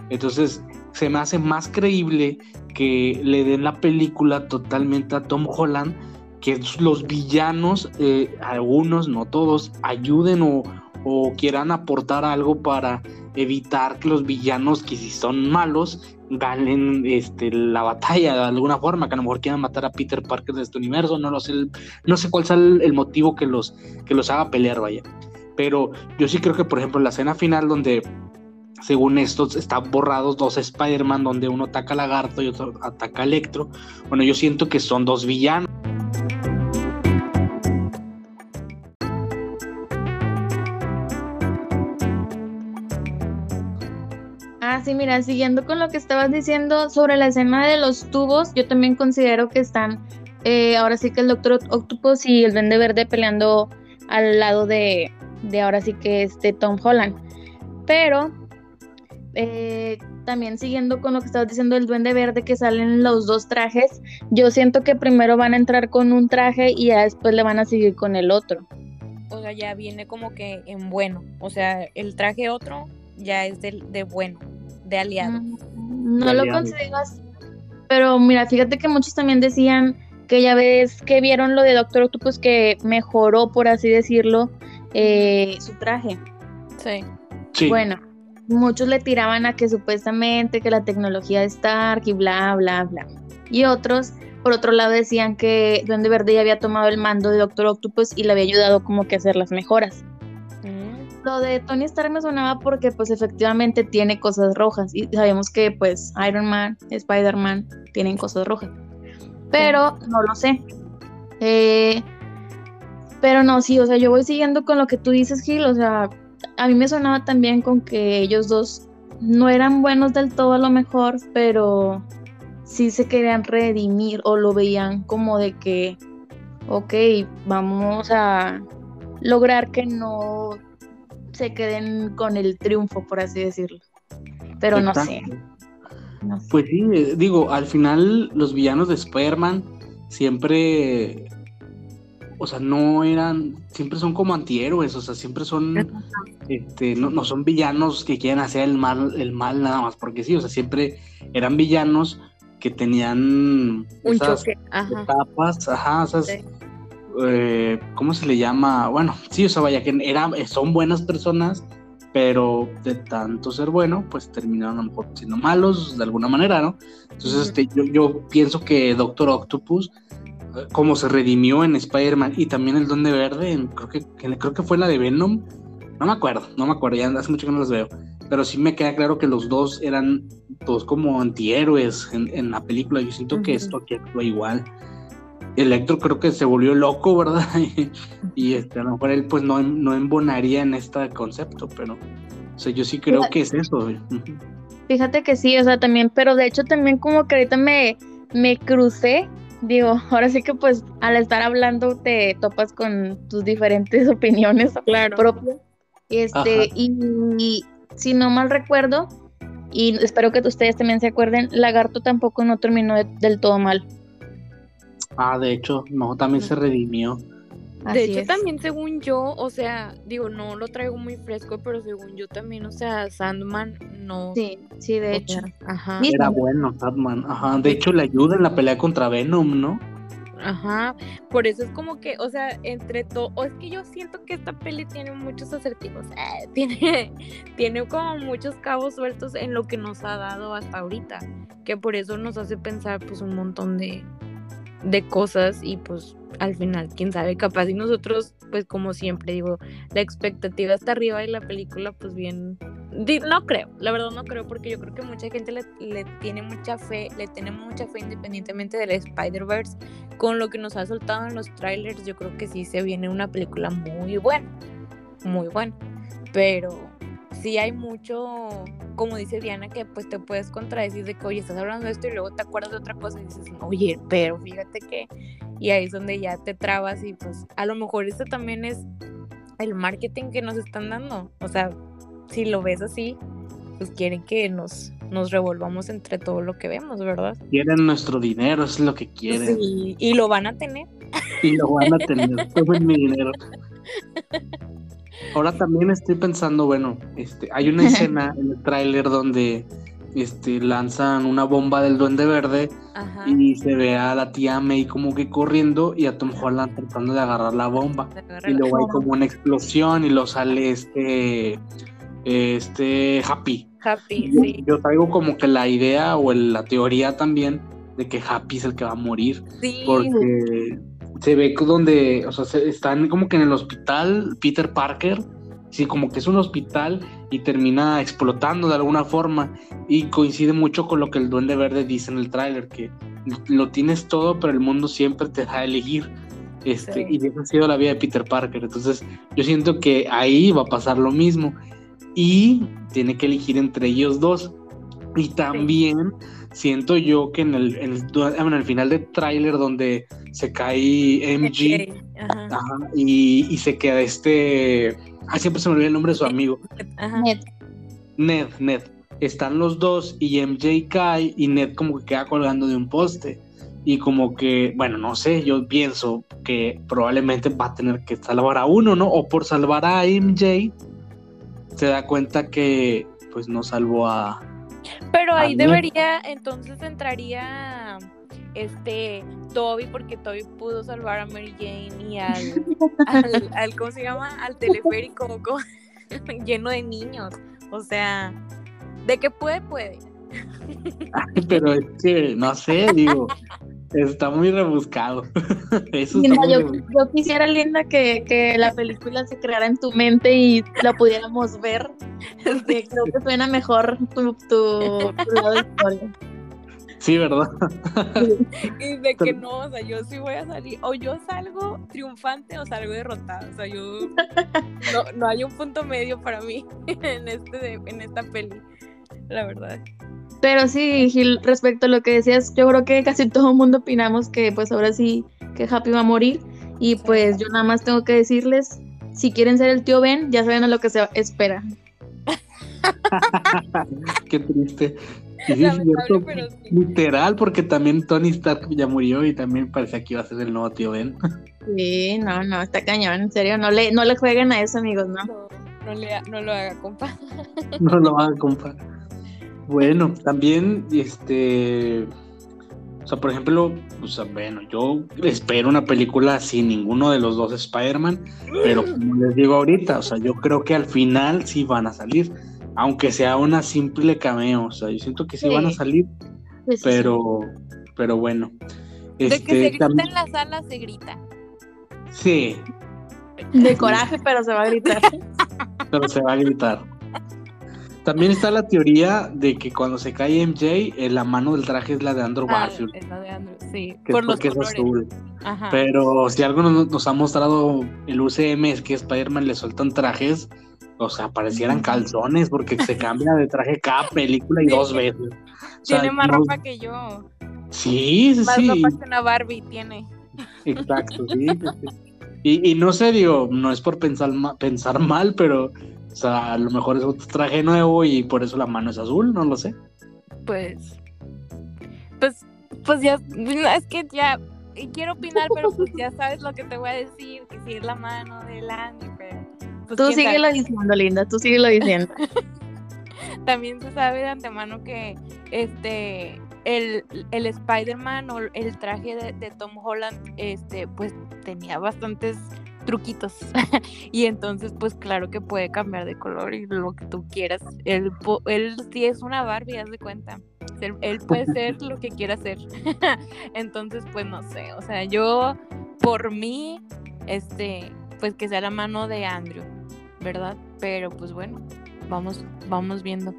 Entonces, se me hace más creíble que le den la película totalmente a Tom Holland, que los villanos, eh, algunos, no todos, ayuden o, o quieran aportar algo para evitar que los villanos, que si son malos, ganen este, la batalla de alguna forma, que a lo mejor quieran matar a Peter Parker de este universo, no lo sé, no sé cuál sea el, motivo que los, que los haga pelear, vaya. Pero yo sí creo que, por ejemplo, la escena final donde, según estos, están borrados dos Spider-Man, donde uno ataca a Lagarto y otro ataca a Electro, bueno, yo siento que son dos villanos. Sí, mira, siguiendo con lo que estabas diciendo sobre la escena de los tubos, yo también considero que están, eh, ahora sí que el Doctor Octopus y el Duende Verde peleando al lado de, de ahora sí que este Tom Holland. Pero eh, también siguiendo con lo que estabas diciendo del Duende Verde que salen los dos trajes, yo siento que primero van a entrar con un traje y ya después le van a seguir con el otro. O sea, ya viene como que en bueno. O sea, el traje otro ya es de, de bueno de aliado. Mm, no lo considero así. Pero mira, fíjate que muchos también decían que ya ves que vieron lo de Doctor Octopus que mejoró, por así decirlo, eh, su traje. Sí. Bueno, muchos le tiraban a que supuestamente que la tecnología de Stark y bla, bla, bla. Y otros, por otro lado, decían que Duende Verde ya había tomado el mando de Doctor Octopus y le había ayudado como que a hacer las mejoras lo de Tony Stark me sonaba porque pues efectivamente tiene cosas rojas y sabemos que pues Iron Man, Spider-Man tienen cosas rojas. Pero no lo sé. Eh, pero no, sí, o sea, yo voy siguiendo con lo que tú dices, Gil, o sea, a mí me sonaba también con que ellos dos no eran buenos del todo a lo mejor, pero sí se querían redimir o lo veían como de que, ok, vamos a lograr que no se queden con el triunfo, por así decirlo. Pero no sé. Pues sí, eh, digo, al final los villanos de Spider-Man siempre, o sea, no eran, siempre son como antihéroes, o sea, siempre son, este, no, son villanos que quieren hacer el mal, el mal nada más, porque sí, o sea, siempre eran villanos que tenían un choque, ajá. etapas, ajá, esas, eh, ¿cómo se le llama? Bueno, sí, o sea, vaya que era, son buenas personas, pero de tanto ser bueno, pues terminaron a lo mejor siendo malos de alguna manera, ¿no? Entonces, este, yo, yo pienso que Doctor Octopus, eh, como se redimió en Spider-Man y también el Donde Verde, creo que, creo que fue la de Venom, no me acuerdo, no me acuerdo, ya hace mucho que no los veo, pero sí me queda claro que los dos eran todos como antihéroes en, en la película, yo siento que esto aquí actúa igual. Electro creo que se volvió loco, ¿verdad? y, este, a lo mejor él pues no, no embonaría en este concepto, pero o sea, yo sí creo que es eso. Fíjate que sí, o sea, también, pero de hecho también como que ahorita me, me crucé, digo, ahora sí que pues al estar hablando te topas con tus diferentes opiniones claro. propias. Este, y, si no mal recuerdo, y espero que ustedes también se acuerden, Lagarto tampoco no terminó del todo mal. Ah, de hecho, no, también se redimió. De hecho, también según yo, o sea, digo, no lo traigo muy fresco, pero según yo también, o sea, Sandman no. Sí, sí, de hecho. ajá. Era bueno Sandman, ajá. De hecho, le ayuda en la pelea contra Venom, ¿no? Ajá, por eso es como que, o sea, entre todo, o es que yo siento que esta peli tiene muchos acertijos, eh, tiene, tiene como muchos cabos sueltos en lo que nos ha dado hasta ahorita, que por eso nos hace pensar pues un montón de, de cosas y pues al final, quién sabe, capaz y nosotros, pues como siempre digo, la expectativa está arriba y la película pues bien, no creo, la verdad no creo porque yo creo que mucha gente le, tiene mucha fe, le tenemos mucha fe independientemente del Spider-Verse, con lo que nos ha soltado en los trailers, yo creo que sí se viene una película muy buena, muy buena, pero sí hay mucho, como dice Diana, que pues te puedes contradecir de que, oye, estás hablando de esto y luego te acuerdas de otra cosa y dices, oye, pero fíjate que, y ahí es donde ya te trabas y pues a lo mejor esto también es el marketing que nos están dando. O sea, si lo ves así, pues quieren que nos, nos revolvamos entre todo lo que vemos, ¿verdad? Quieren nuestro dinero, es lo que quieren. Sí, y lo van a tener. Y lo van a tener, tomen mi dinero. Ahora también estoy pensando, bueno, este, hay una escena en el tráiler donde este, lanzan una bomba del duende verde Ajá. y se ve a la tía May como que corriendo y a Tom Holland tratando de agarrar la bomba. Y luego hay como una explosión y lo sale este, este Happy. Happy, Yo, sí. yo traigo como que la idea o el- la teoría también de que Happy es el que va a morir. Sí, Porque se ve donde, o sea, se- están como que en el hospital Peter Parker, sí, como que es un hospital y termina explotando de alguna forma y coincide mucho con lo que el Duende Verde dice en el tráiler, que lo tienes todo, pero el mundo siempre te da a elegir. Este, Sí. Y esa ha sido la vida de Peter Parker. Entonces, yo siento que ahí va a pasar lo mismo. Y tiene que elegir entre ellos dos. Y también siento yo que en el, en el, en el final del tráiler donde se cae MG Ok, Ajá, ajá, y, y se queda este. Ah, siempre se me olvida el nombre de su amigo. ajá. Ned. Ned, Ned. Están los dos y MJ cae y Ned como que queda colgando de un poste. Y como que, bueno, no sé, yo pienso que probablemente va a tener que salvar a uno, ¿no? O por salvar a MJ, se da cuenta que pues no salvó a... Pero ahí debería, entonces entraría este Toby, porque Toby pudo salvar a Mary Jane y al, al, al- ¿cómo se llama? Al teleférico co- lleno de niños. O sea, de que puede, puede. Pero es que, no sé, digo, está muy rebuscado. Eso está Linda, muy yo, rebuscado. yo quisiera, Linda, que, que la película se creara en tu mente y la pudiéramos ver. porque creo que suena mejor tu, tu, tu lado de historia. Sí, ¿verdad? Y de que no, o sea, yo sí voy a salir, o yo salgo triunfante o salgo derrotada, o sea, yo no, no hay un punto medio para mí en este en esta peli, la verdad. Pero sí, Gil, respecto a lo que decías, yo creo que casi todo el mundo opinamos que pues ahora sí que Happy va a morir. Y pues yo nada más tengo que decirles, si quieren ser el tío Ben, ya saben a lo que se espera. Qué triste. Y sí, es cierto, sí. literal, porque también Tony Stark ya murió y también parecía que iba a ser el nuevo tío Ben. Sí, no, no, está cañón, en serio, no le, no le jueguen a eso, amigos, ¿no? No, no, le, no lo haga, compa. no lo van a comprar. Bueno, también, este. O sea, por ejemplo, o sea, bueno, yo espero una película sin ninguno de los dos Spider-Man, pero como les digo ahorita, o sea, yo creo que al final sí van a salir, aunque sea una simple cameo, o sea, yo siento que sí, Sí. van a salir, sí. pero, pero bueno. De que se Este, grita también, en la sala, se grita. sí, De coraje, pero se va a gritar. pero se va a gritar. También está la teoría de que cuando se cae MJ, eh, la mano del traje es la de Andrew Ah, Garfield. es la de Andrew, sí, que por es los porque es azul. Ajá. Pero si algo nos, nos ha mostrado el UCM es que Spider-Man le sueltan trajes, o sea, parecieran calzones, porque se cambia de traje cada película y Sí. dos veces. O sea, Tiene más no- ropa que yo. Sí, sí, Más sí. ropa que una Barbie tiene. Exacto, sí. sí, sí. Y, y no sé, digo, no es por pensar, ma- pensar mal, pero, o sea, a lo mejor es un traje nuevo y por eso la mano es azul, no lo sé. Pues. Pues. Pues ya. Es que ya. Quiero opinar, pero pues ya sabes lo que te voy a decir. Que si es la mano del Andy, pero. Pues, Tú quién sabe. síguelo diciendo, Linda, tú síguelo diciendo. También se sabe de antemano que este el, el Spider-Man o el traje de, de Tom Holland, este, pues tenía bastantes truquitos. y entonces, pues claro que puede cambiar de color y lo que tú quieras. Él, él sí es una Barbie, haz de cuenta. Él, él puede ser lo que quiera ser. entonces, pues no sé. O sea, yo, por mí, este, pues que sea la mano de Andrew, ¿verdad? Pero pues bueno, vamos, vamos viendo.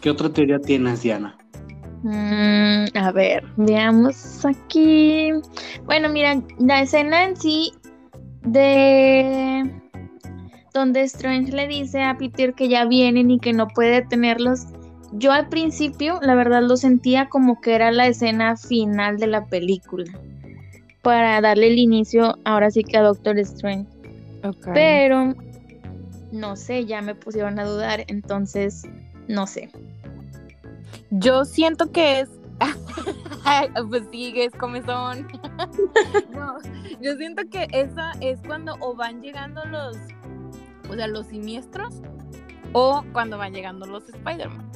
¿Qué otra teoría tienes, Diana? Mm, a ver, veamos aquí. Bueno, mira, la escena en sí de donde Strange le dice a Peter que ya vienen y que no puede detenerlos. Yo al principio, la verdad, lo sentía como que era la escena final de la película. Para darle el inicio, ahora sí que a Doctor Strange. Pero, no sé, ya me pusieron a dudar, entonces, no sé. Yo siento que es. pues sí, es comezón. no, yo siento que esa es cuando o van llegando los. O sea, los siniestros. O cuando van llegando los Spider-Man.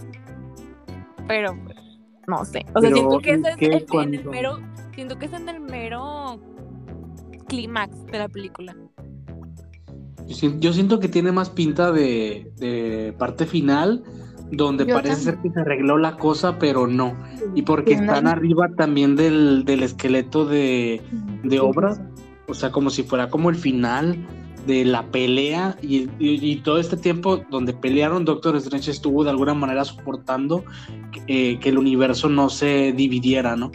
Pero, pues, no sé. O sea, siento que ese es en el mero. Siento que es en el mero clímax de la película. Yo siento, que tiene más pinta de, de parte final donde parece ser que se arregló la cosa, pero no. Y porque están arriba también del, esqueleto de, de obra, o sea, como si fuera como el final de la pelea. Y, todo este tiempo donde pelearon Doctor Strange estuvo de alguna manera soportando eh, que el universo no se dividiera, ¿no?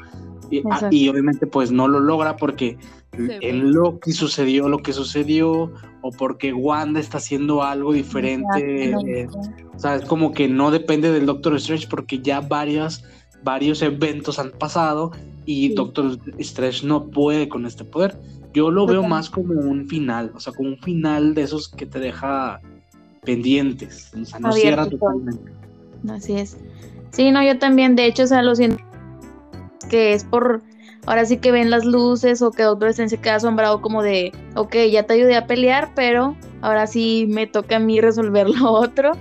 Y, ah, obviamente pues no lo logra porque en Loki sucedió lo que sucedió o porque Wanda está haciendo algo diferente. O sea, es como que no depende del Doctor Strange porque ya varias, varios eventos han pasado y Doctor Strange no puede con este poder. Yo lo veo más como un final, o sea, como un final de esos que te deja pendientes, o sea, no cierra totalmente. Así es. Sí, no, yo también, de hecho, o sea, lo siento que es por, ahora sí que ven las luces o que Doctor Strange se queda asombrado como de, ok, ya te ayudé a pelear, pero ahora sí me toca a mí resolver lo otro,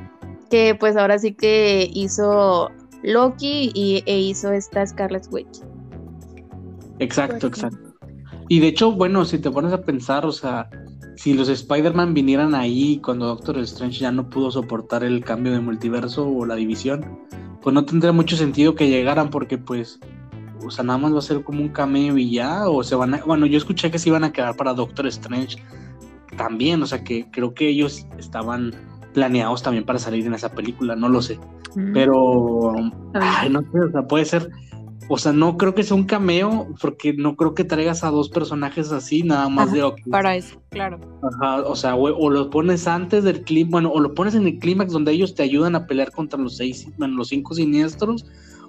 que pues ahora sí que hizo Loki y, e hizo esta Scarlet Witch. Exacto, pues exacto. Y de hecho, bueno, si te pones a pensar, o sea, si los Spider-Man vinieran ahí cuando Doctor Strange ya no pudo soportar el cambio de multiverso o la división, pues no tendría mucho sentido que llegaran porque pues, o sea, nada más va a ser como un cameo y ya, o se van a, bueno, yo escuché que se iban a quedar para Doctor Strange también, o sea, que creo que ellos estaban planeados también para salir en esa película, no lo sé, mm. pero, ay, no sé, o sea, puede ser o sea, no creo que sea un cameo, porque no creo que traigas a dos personajes así, nada más de Para eso, claro. Ajá, o sea, o, los pones antes del clímax, bueno, o lo pones en el clímax donde ellos te ayudan a pelear contra los seis, bueno, los cinco siniestros,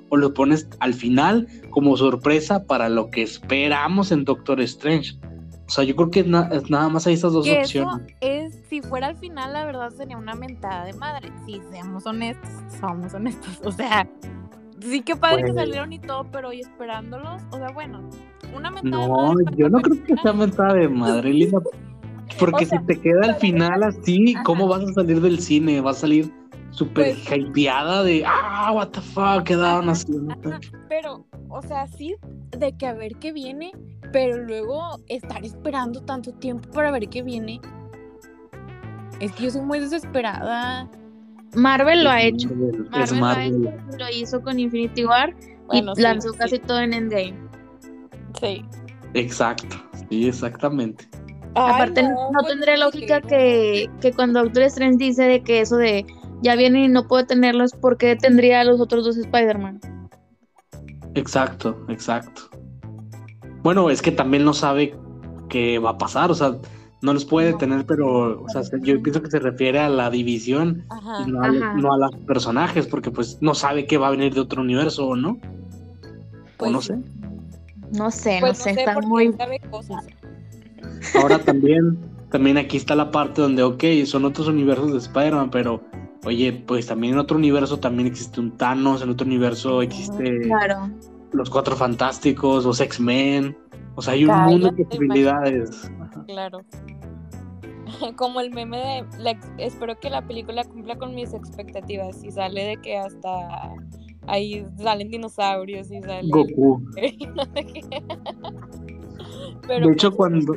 o lo pones al final como sorpresa para lo que esperamos en Doctor Strange. O sea, yo creo que es, nada más hay esas dos opciones. es, si fuera al final, la verdad sería una mentada de madre. Si seamos honestos, somos honestos. O sea, Sí, qué padre que pues salieron y todo, pero y esperándolos, o sea, bueno, una mentada no, de madre. yo no creo que sea mentada de madre, Lina. Porque si te queda al final así, ¿cómo vas a salir del cine? Vas a salir súper pues, hypeada de, ah, what the fuck, quedaron así. Pero, o sea, sí, de que a ver qué viene, pero luego estar esperando tanto tiempo para ver qué viene. Es que yo soy muy desesperada. Marvel lo ha hecho. Marvel, Lo, hizo con Infinity War y lanzó casi todo en Endgame. Sí. Exacto, sí, exactamente. Aparte, no, pues, tendría lógica que, que, cuando Doctor Strange dice de que eso de ya viene y no puedo tenerlos, ¿por qué tendría a los otros dos Spider-Man? Exacto, exacto. Bueno, es que también no sabe qué va a pasar, o sea, no los puede tener, pero o sea, yo pienso que se refiere a la división y no, a, los personajes, porque pues no sabe qué va a venir de otro universo o no. Pues, no sé. No sé, no pues, sé, está muy... Ahora también, también aquí está la parte donde, ok, son otros universos de Spider-Man, pero oye, pues también en otro universo también existe un Thanos, en otro universo existe claro. los Cuatro Fantásticos, los X-Men. O sea, hay un mundo de posibilidades. Claro. Como el meme de espero que la película cumpla con mis expectativas y sale de que hasta ahí salen dinosaurios y sale Goku. de hecho, pues, cuando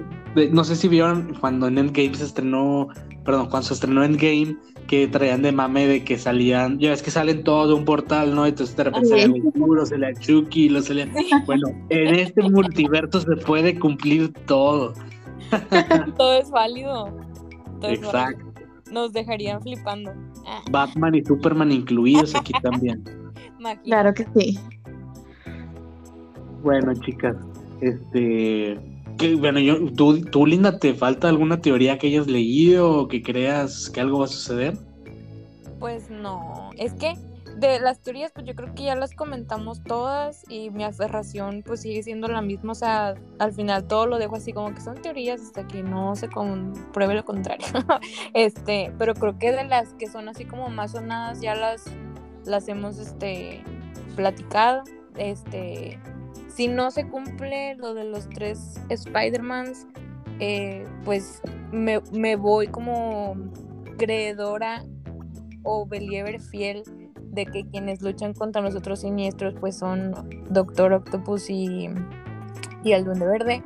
no sé si vieron cuando en Endgame se estrenó, perdón, cuando se estrenó Endgame que traían de mame de que salían, ya ves que salen todos de un portal, ¿no? Entonces de repente sale el se le Chucky, lo se le... Bueno, en este multiverso se puede cumplir todo. todo es válido. Exacto. Nos dejarían flipando. Batman y Superman incluidos aquí también. Claro que sí. Bueno, chicas, este bueno, yo, tú, tú, Linda, ¿te falta alguna teoría que hayas leído o que creas que algo va a suceder? Pues no, es que de las teorías, pues yo creo que ya las comentamos todas y mi aferración pues sigue siendo la misma, o sea, al final todo lo dejo así como que son teorías hasta que no se compruebe lo contrario. este, pero creo que de las que son así como más sonadas ya las las hemos este platicado. Este, si no se cumple lo de los tres Spider-Mans, eh, pues me, me voy como creedora o believer fiel de que quienes luchan contra los otros siniestros pues son Doctor Octopus y, y el Duende Verde.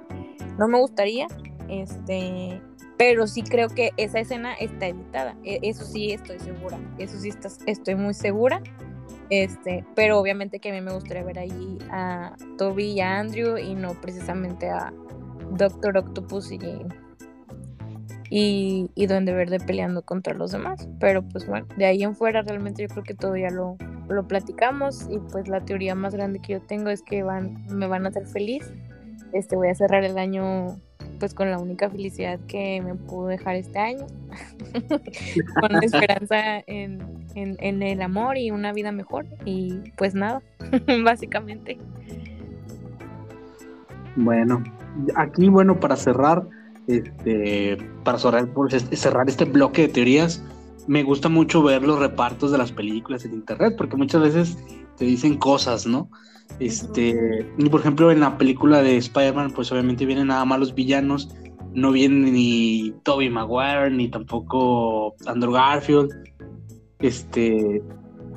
No me gustaría, este, pero sí creo que esa escena está editada. E, eso sí estoy segura. Eso sí estoy muy segura. Este, pero obviamente que a mí me gustaría ver ahí a Toby y a Andrew y no precisamente a Doctor Octopus y y, y Duende Verde peleando contra los demás. Pero pues bueno, de ahí en fuera realmente yo creo que todo ya lo, lo platicamos y pues la teoría más grande que yo tengo es que van, me van a hacer feliz. Este, voy a cerrar el año pues con la única felicidad que me pudo dejar este año, con esperanza en, en, el amor y una vida mejor y pues nada, básicamente. Bueno, aquí bueno, para cerrar, este, para cerrar, cerrar este bloque de teorías, me gusta mucho ver los repartos de las películas en internet, porque muchas veces te dicen cosas, ¿no? Este, por ejemplo, en la película de Spider-Man, pues obviamente vienen nada más los villanos, no vienen ni Tobey Maguire, ni tampoco Andrew Garfield. Este,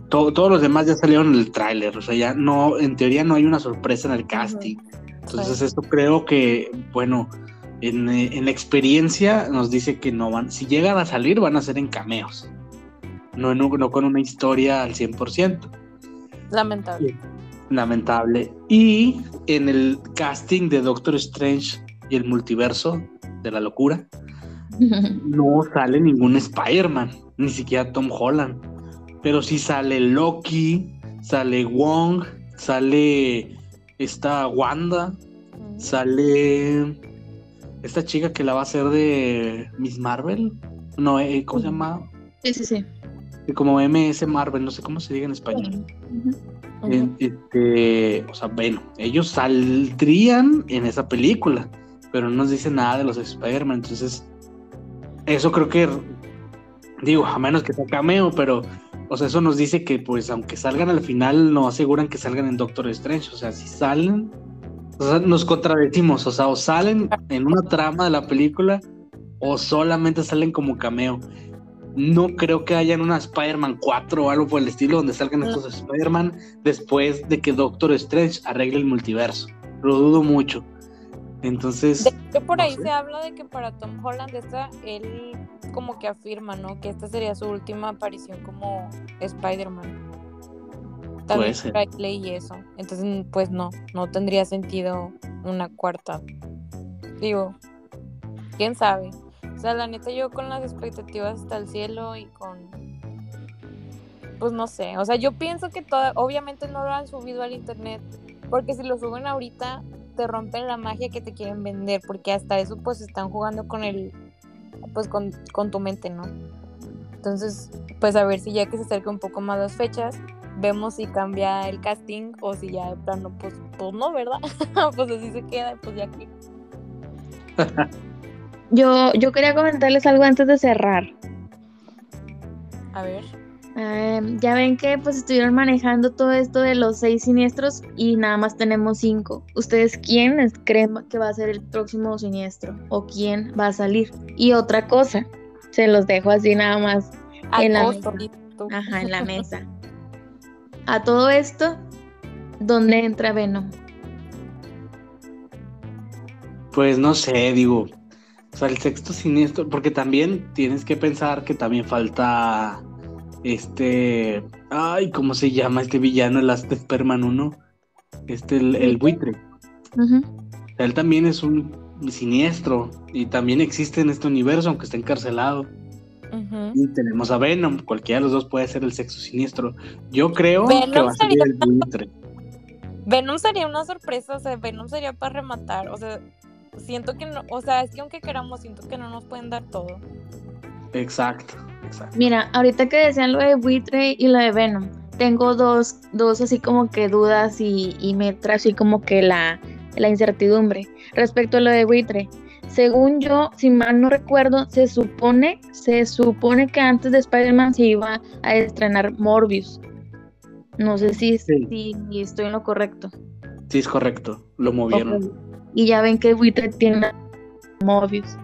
todos los demás ya salieron en el tráiler, o sea, ya no, en teoría no hay una sorpresa en el casting. Entonces, esto creo que, bueno, en, en, la experiencia nos dice que no van, si llegan a salir van a ser en cameos, no, no, con una historia al 100%. Lamentable. Lamentable. Y en el casting de Doctor Strange y el multiverso de la locura, no sale ningún Spider-Man, ni siquiera Tom Holland. Pero sí sale Loki, sale Wong, sale esta Wanda, sale esta chica que la va a hacer de Miss Marvel. No, eh, ¿cómo se llama? Sí, sí, sí. Como MS Marvel, no sé cómo se diga en español. Este, o sea, bueno, ellos saldrían en esa película, pero no nos dice nada de los Spider-Man. Entonces, eso creo que, digo, a menos que sea cameo, pero, o sea, eso nos dice que, pues, aunque salgan al final, no aseguran que salgan en Doctor Strange. O sea, si salen, nos contradecimos, o sea, o salen en una trama de la película o solamente salen como cameo. No creo que hayan una Spider-Man 4 o algo por el estilo donde salgan estos Spider-Man después de que Doctor Strange arregle el multiverso. Lo dudo mucho. Entonces. De por ahí se habla de que para Tom Holland, esta, él como que afirma, ¿no? Que esta sería su última aparición como Spider-Man. También leí eso. Entonces, pues no, no tendría sentido una cuarta. Digo, quién sabe. O sea, la neta, yo con las expectativas hasta el cielo y con. Pues no sé. O sea, yo pienso que toda, obviamente no lo han subido al internet. Porque si lo suben ahorita, te rompen la magia que te quieren vender. Porque hasta eso, pues están jugando con el. Pues con, con tu mente, ¿no? Entonces, pues a ver si ya que se acerca un poco más las fechas, vemos si cambia el casting o si ya de plano, pues, pues no, ¿verdad? pues así se queda, pues ya que. yo, yo quería comentarles algo antes de cerrar. A ver. Em, ya ven que pues estuvieron manejando todo esto de los seis siniestros y nada más tenemos cinco. ¿Ustedes quién creen que va a ser el próximo siniestro? ¿O quién va a salir? Y otra cosa, se los dejo así nada más en la mesa. Ajá, en la mesa. A todo esto, ¿dónde entra Venom? Pues no sé, digo, o sea, el sexto siniestro, porque también tienes que pensar que también falta este, ay, ¿cómo se llama este villano, el Last Sperman 1? Este, el, buitre. Él también es un siniestro y también existe en este universo, aunque está encarcelado. Y tenemos a Venom, cualquiera de los dos puede ser el sexo siniestro. Yo creo que va a ser el buitre. Venom sería una sorpresa, o sea, Venom sería para rematar, o sea, siento que no, o sea, es que aunque queramos, siento que no nos pueden dar todo. Exacto, exacto. Mira, ahorita que decían lo de buitre y lo de Venom, tengo dos, dos así como que dudas y, y me trae así como que la, la incertidumbre respecto a lo de buitre. Según yo, si mal no recuerdo, se supone, se supone que antes de Spider-Man se iba a estrenar Morbius. No sé si, Sí. si estoy en lo correcto. Sí, es correcto. Lo movieron. Y ya ven que buitre tiene Morbius.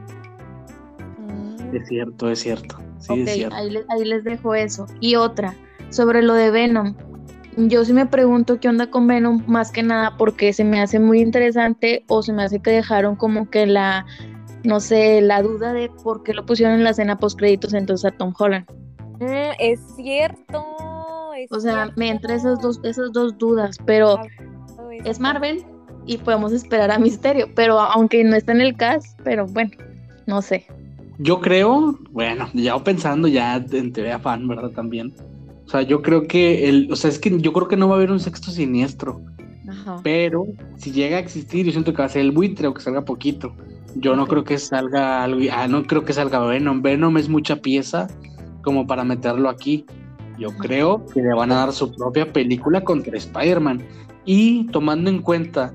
Mm, Es cierto, es cierto. Sí, Ok, es cierto. ahí, le- ahí les dejo eso. Y otra, sobre lo de Venom. Yo sí me pregunto qué onda con Venom, más que nada porque se me hace muy interesante o se me hace que dejaron como que la, no sé, la duda de por qué lo pusieron en la escena post créditos entonces a Tom Holland. Mm, es cierto. es O sea, me cierto. entra esas dos, esas dos dudas, pero es Marvel y podemos esperar a Misterio, pero aunque no está en el cast, pero bueno, no sé. Yo creo, bueno, ya pensando ya en teoría fan, ¿verdad? También. O sea, yo creo que el, o sea, es que yo creo que no va a haber un sexto siniestro, Ajá. pero si llega a existir, yo siento que va a ser el buitre o que salga poquito. Yo no creo que salga algo, ah, no creo que salga Venom. Venom es mucha pieza como para meterlo aquí. Yo creo que le van a dar su propia película contra Spider-Man. Y tomando en cuenta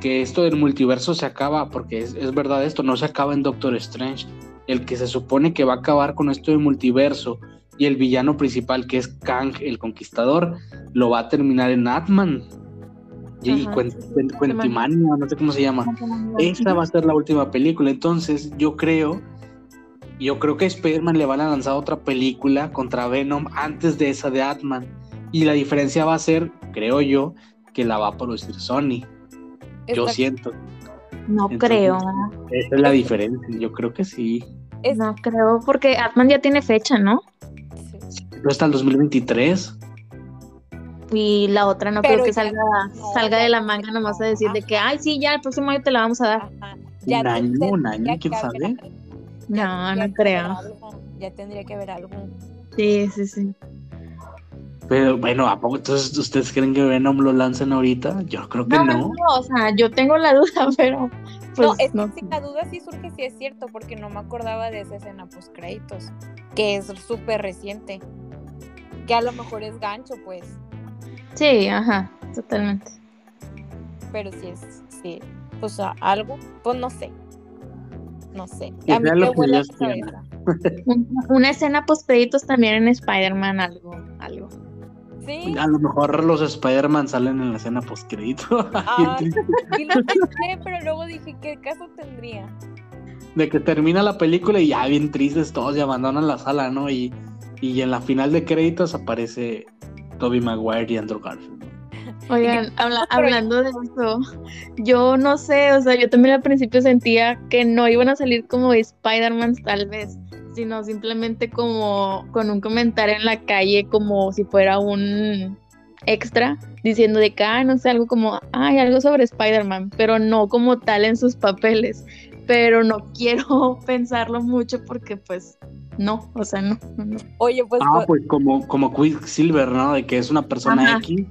que esto del multiverso se acaba, porque es, es verdad esto, no se acaba en Doctor Strange. El que se supone que va a acabar con esto del multiverso y el villano principal, que es Kang, el conquistador, lo va a terminar en Atman. Y Quentimania, no sé cómo se llama. Esta va a ser la última película. Entonces, yo creo, yo creo que a Spider-Man le van a lanzar otra película contra Venom antes de esa de Atman. Y la diferencia va a ser, creo yo, que la va a producir Sony. Yo siento. No Entonces, creo. Esa es la diferencia. Yo creo que sí. No creo, porque Atman ya tiene fecha, ¿no? sí. Pero hasta el 2023. Y la otra no Pero creo que salga, no, salga de la no, manga nomás a no, decir de que, ay, sí, ya el próximo año te la vamos a dar. Un año, un año, quién sabe. algo, No, ya no creo. algo, Ya tendría que haber algo. Sí, sí, sí. Pero bueno, ¿a poco entonces ustedes creen que Venom lo lancen ahorita? Yo creo que No, no. o sea, yo tengo la duda, pero pues no, es no sí, la duda sí surge si es cierto, porque no me acordaba de esa escena post créditos, que es súper reciente. Que a lo mejor es gancho, pues. Sí, ajá, totalmente. Pero si es, sí, o sea, algo, pues no sé. No sé. A mí me huele una escena post créditos también en Spider-Man, algo, algo. Sí, A lo mejor los Spider-Man salen en la escena post crédito. Ah. y lo pensé, pero luego dije, ¿qué caso tendría? de que termina la película y ya bien tristes todos y abandonan la sala, ¿no? Y, y en la final de créditos aparece Toby Maguire y Andrew Garfield. Oigan, habla- hablando de eso, yo no sé, o sea, yo también al principio sentía que no iban a salir como Spider-Man tal vez, sino simplemente como con un comentario en la calle, como si fuera un extra, diciendo de que, ah, no sé, algo como, ay, algo sobre Spider-Man, pero no como tal en sus papeles, pero no quiero pensarlo mucho porque pues no, o sea, no. Oye, pues, Ah, pues, pues como, como Quicksilver, ¿no? De que es una persona Ajá. X.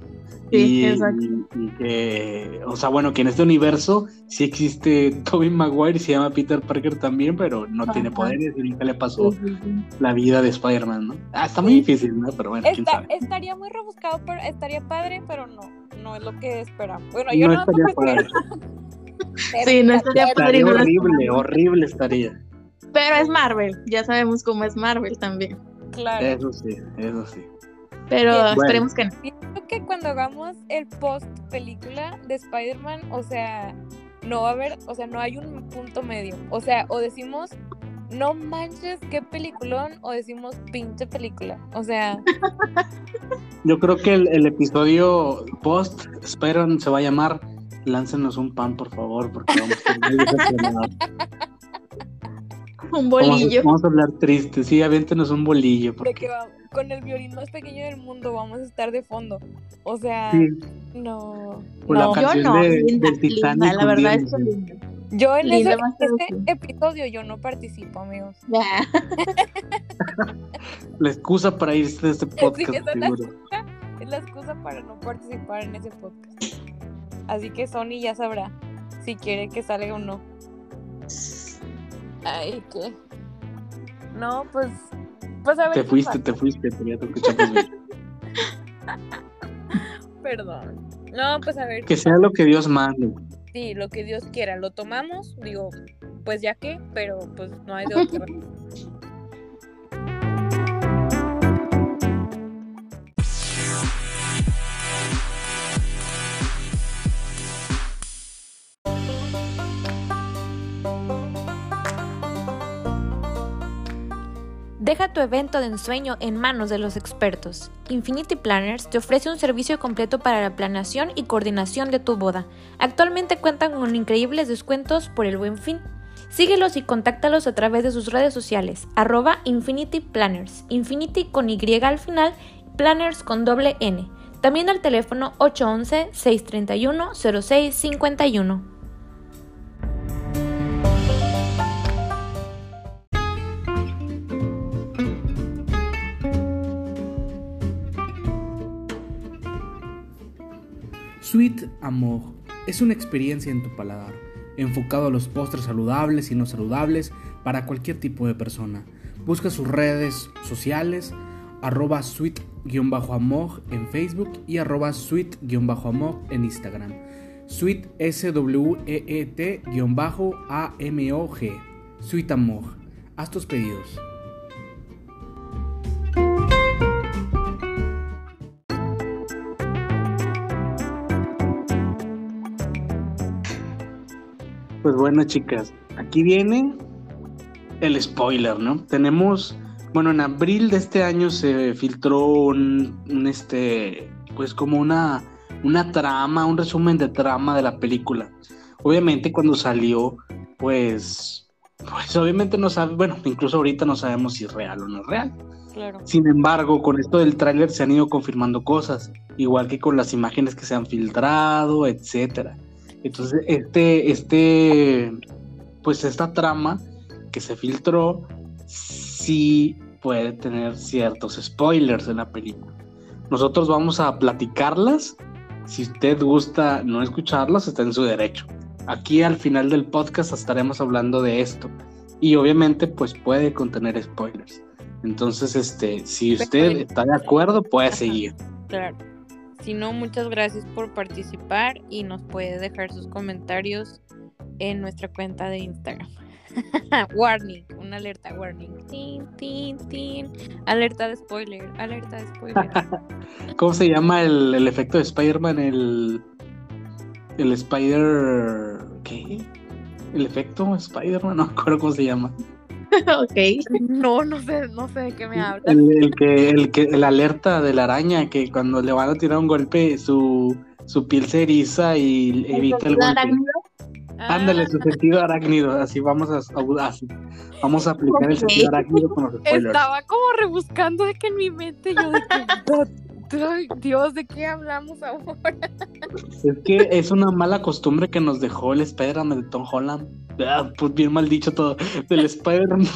Sí, y, exacto. y- que, o sea, bueno, que en este universo sí existe Toby Maguire, se llama Peter Parker también, pero no tiene poderes y nunca le pasó Sí, sí, sí. la vida de Spider-Man, ¿no? Ah, está muy Sí. difícil, ¿no? Pero bueno, quién está- sabe. estaría muy rebuscado, pero estaría padre, pero no, no es lo que esperamos. Bueno, yo No no, estaría padre. Sí, no estaría padre. Estaría lo horrible, horrible estaría. Pero es Marvel, ya sabemos cómo es Marvel también. Claro. Eso sí, eso sí. Pero esperemos que no. Cuando hagamos el post película de Spider-Man, o sea, no va a haber, o sea, no hay un punto medio. O sea, o decimos, no manches, qué peliculón, o decimos, pinche película. O sea, Yo creo que el, el episodio post, Spider-Man se va a llamar Láncenos un pan, por favor, porque vamos a estar Un Vamos a- bolillo. Vamos, a hablar triste, sí, aviéntenos un bolillo. de Porque, que va- con el violín más pequeño del mundo vamos a estar de fondo. O sea, sí, no. O la no. Yo no, de- linda, del linda, la verdad es que linda. Yo en ese, ese episodio yo no participo, amigos. La excusa para irse de este podcast, esa es la seguro. Es la excusa para no participar en ese podcast. Así que Sony ya sabrá si quiere que salga o no. Ay, ¿qué? No, pues. Pues a ver. Te fuiste, pasa. te fuiste, pero ya te escuchamos bien. Perdón. No, pues a ver. Que sea lo que Dios mande. Sí, lo que Dios quiera. Lo tomamos, digo, pues ya que, pero pues no hay de otra. Deja tu evento de ensueño en manos de los expertos. Infinity Planners te ofrece un servicio completo para la planeación y coordinación de tu boda. Actualmente cuentan con increíbles descuentos por el buen fin. Síguelos y contáctalos a través de sus redes sociales, arroba Infinity Planners, Infinity con Y al final, Planners con doble N. También al teléfono 811-631-0651. Sweet Amor es una experiencia en tu paladar, enfocado a los postres saludables y no saludables para cualquier tipo de persona. Busca sus redes sociales, arroba sweet-amor en Facebook y arroba sweet-amor en Instagram. Sweet S-W-E-E-T-A-M-O-G. Sweet Amor. Haz tus pedidos. Pues bueno, chicas, aquí viene el spoiler, ¿no? Tenemos, bueno, en abril de este año se filtró un, un, este, pues como una, una trama, un resumen de trama de la película. Obviamente cuando salió, pues, pues obviamente no sabe, bueno, incluso ahorita no sabemos si es real o no es real. Claro. Sin embargo, con esto del tráiler se han ido confirmando cosas, igual que con las imágenes que se han filtrado, etcétera. Entonces, este, este, pues esta trama que se filtró, sí puede tener ciertos spoilers en la película. Nosotros vamos a platicarlas. Si usted gusta no escucharlas, está en su derecho. Aquí al final del podcast estaremos hablando de esto. Y obviamente, pues puede contener spoilers. Entonces, este, si usted está de acuerdo, puede Ajá. seguir. Claro. Si no, muchas gracias por participar y nos puede dejar sus comentarios en nuestra cuenta de Instagram. warning, una alerta, warning. Tin, tin, tin. Alerta de spoiler, alerta de spoiler. ¿Cómo se llama el, el efecto de Spider-Man? El, el Spider... ¿Qué? ¿El efecto Spider-Man? No me acuerdo cómo se llama. ok. no, no sé, no sé de qué me hablas. El, el que, el que, el alerta de la araña, que cuando le van a tirar un golpe, su, su piel se eriza y evita el golpe. Ándale, su sentido arácnido, así vamos a, así. vamos a aplicar el sentido arácnido con los spoilers. Estaba como rebuscando de que en mi mente yo de que, "Ay, Dios, ¿de qué hablamos ahora? Es que es una mala costumbre que nos dejó el Spider-Man de Tom Holland. Ah, pues bien mal dicho todo. Del Spider-Man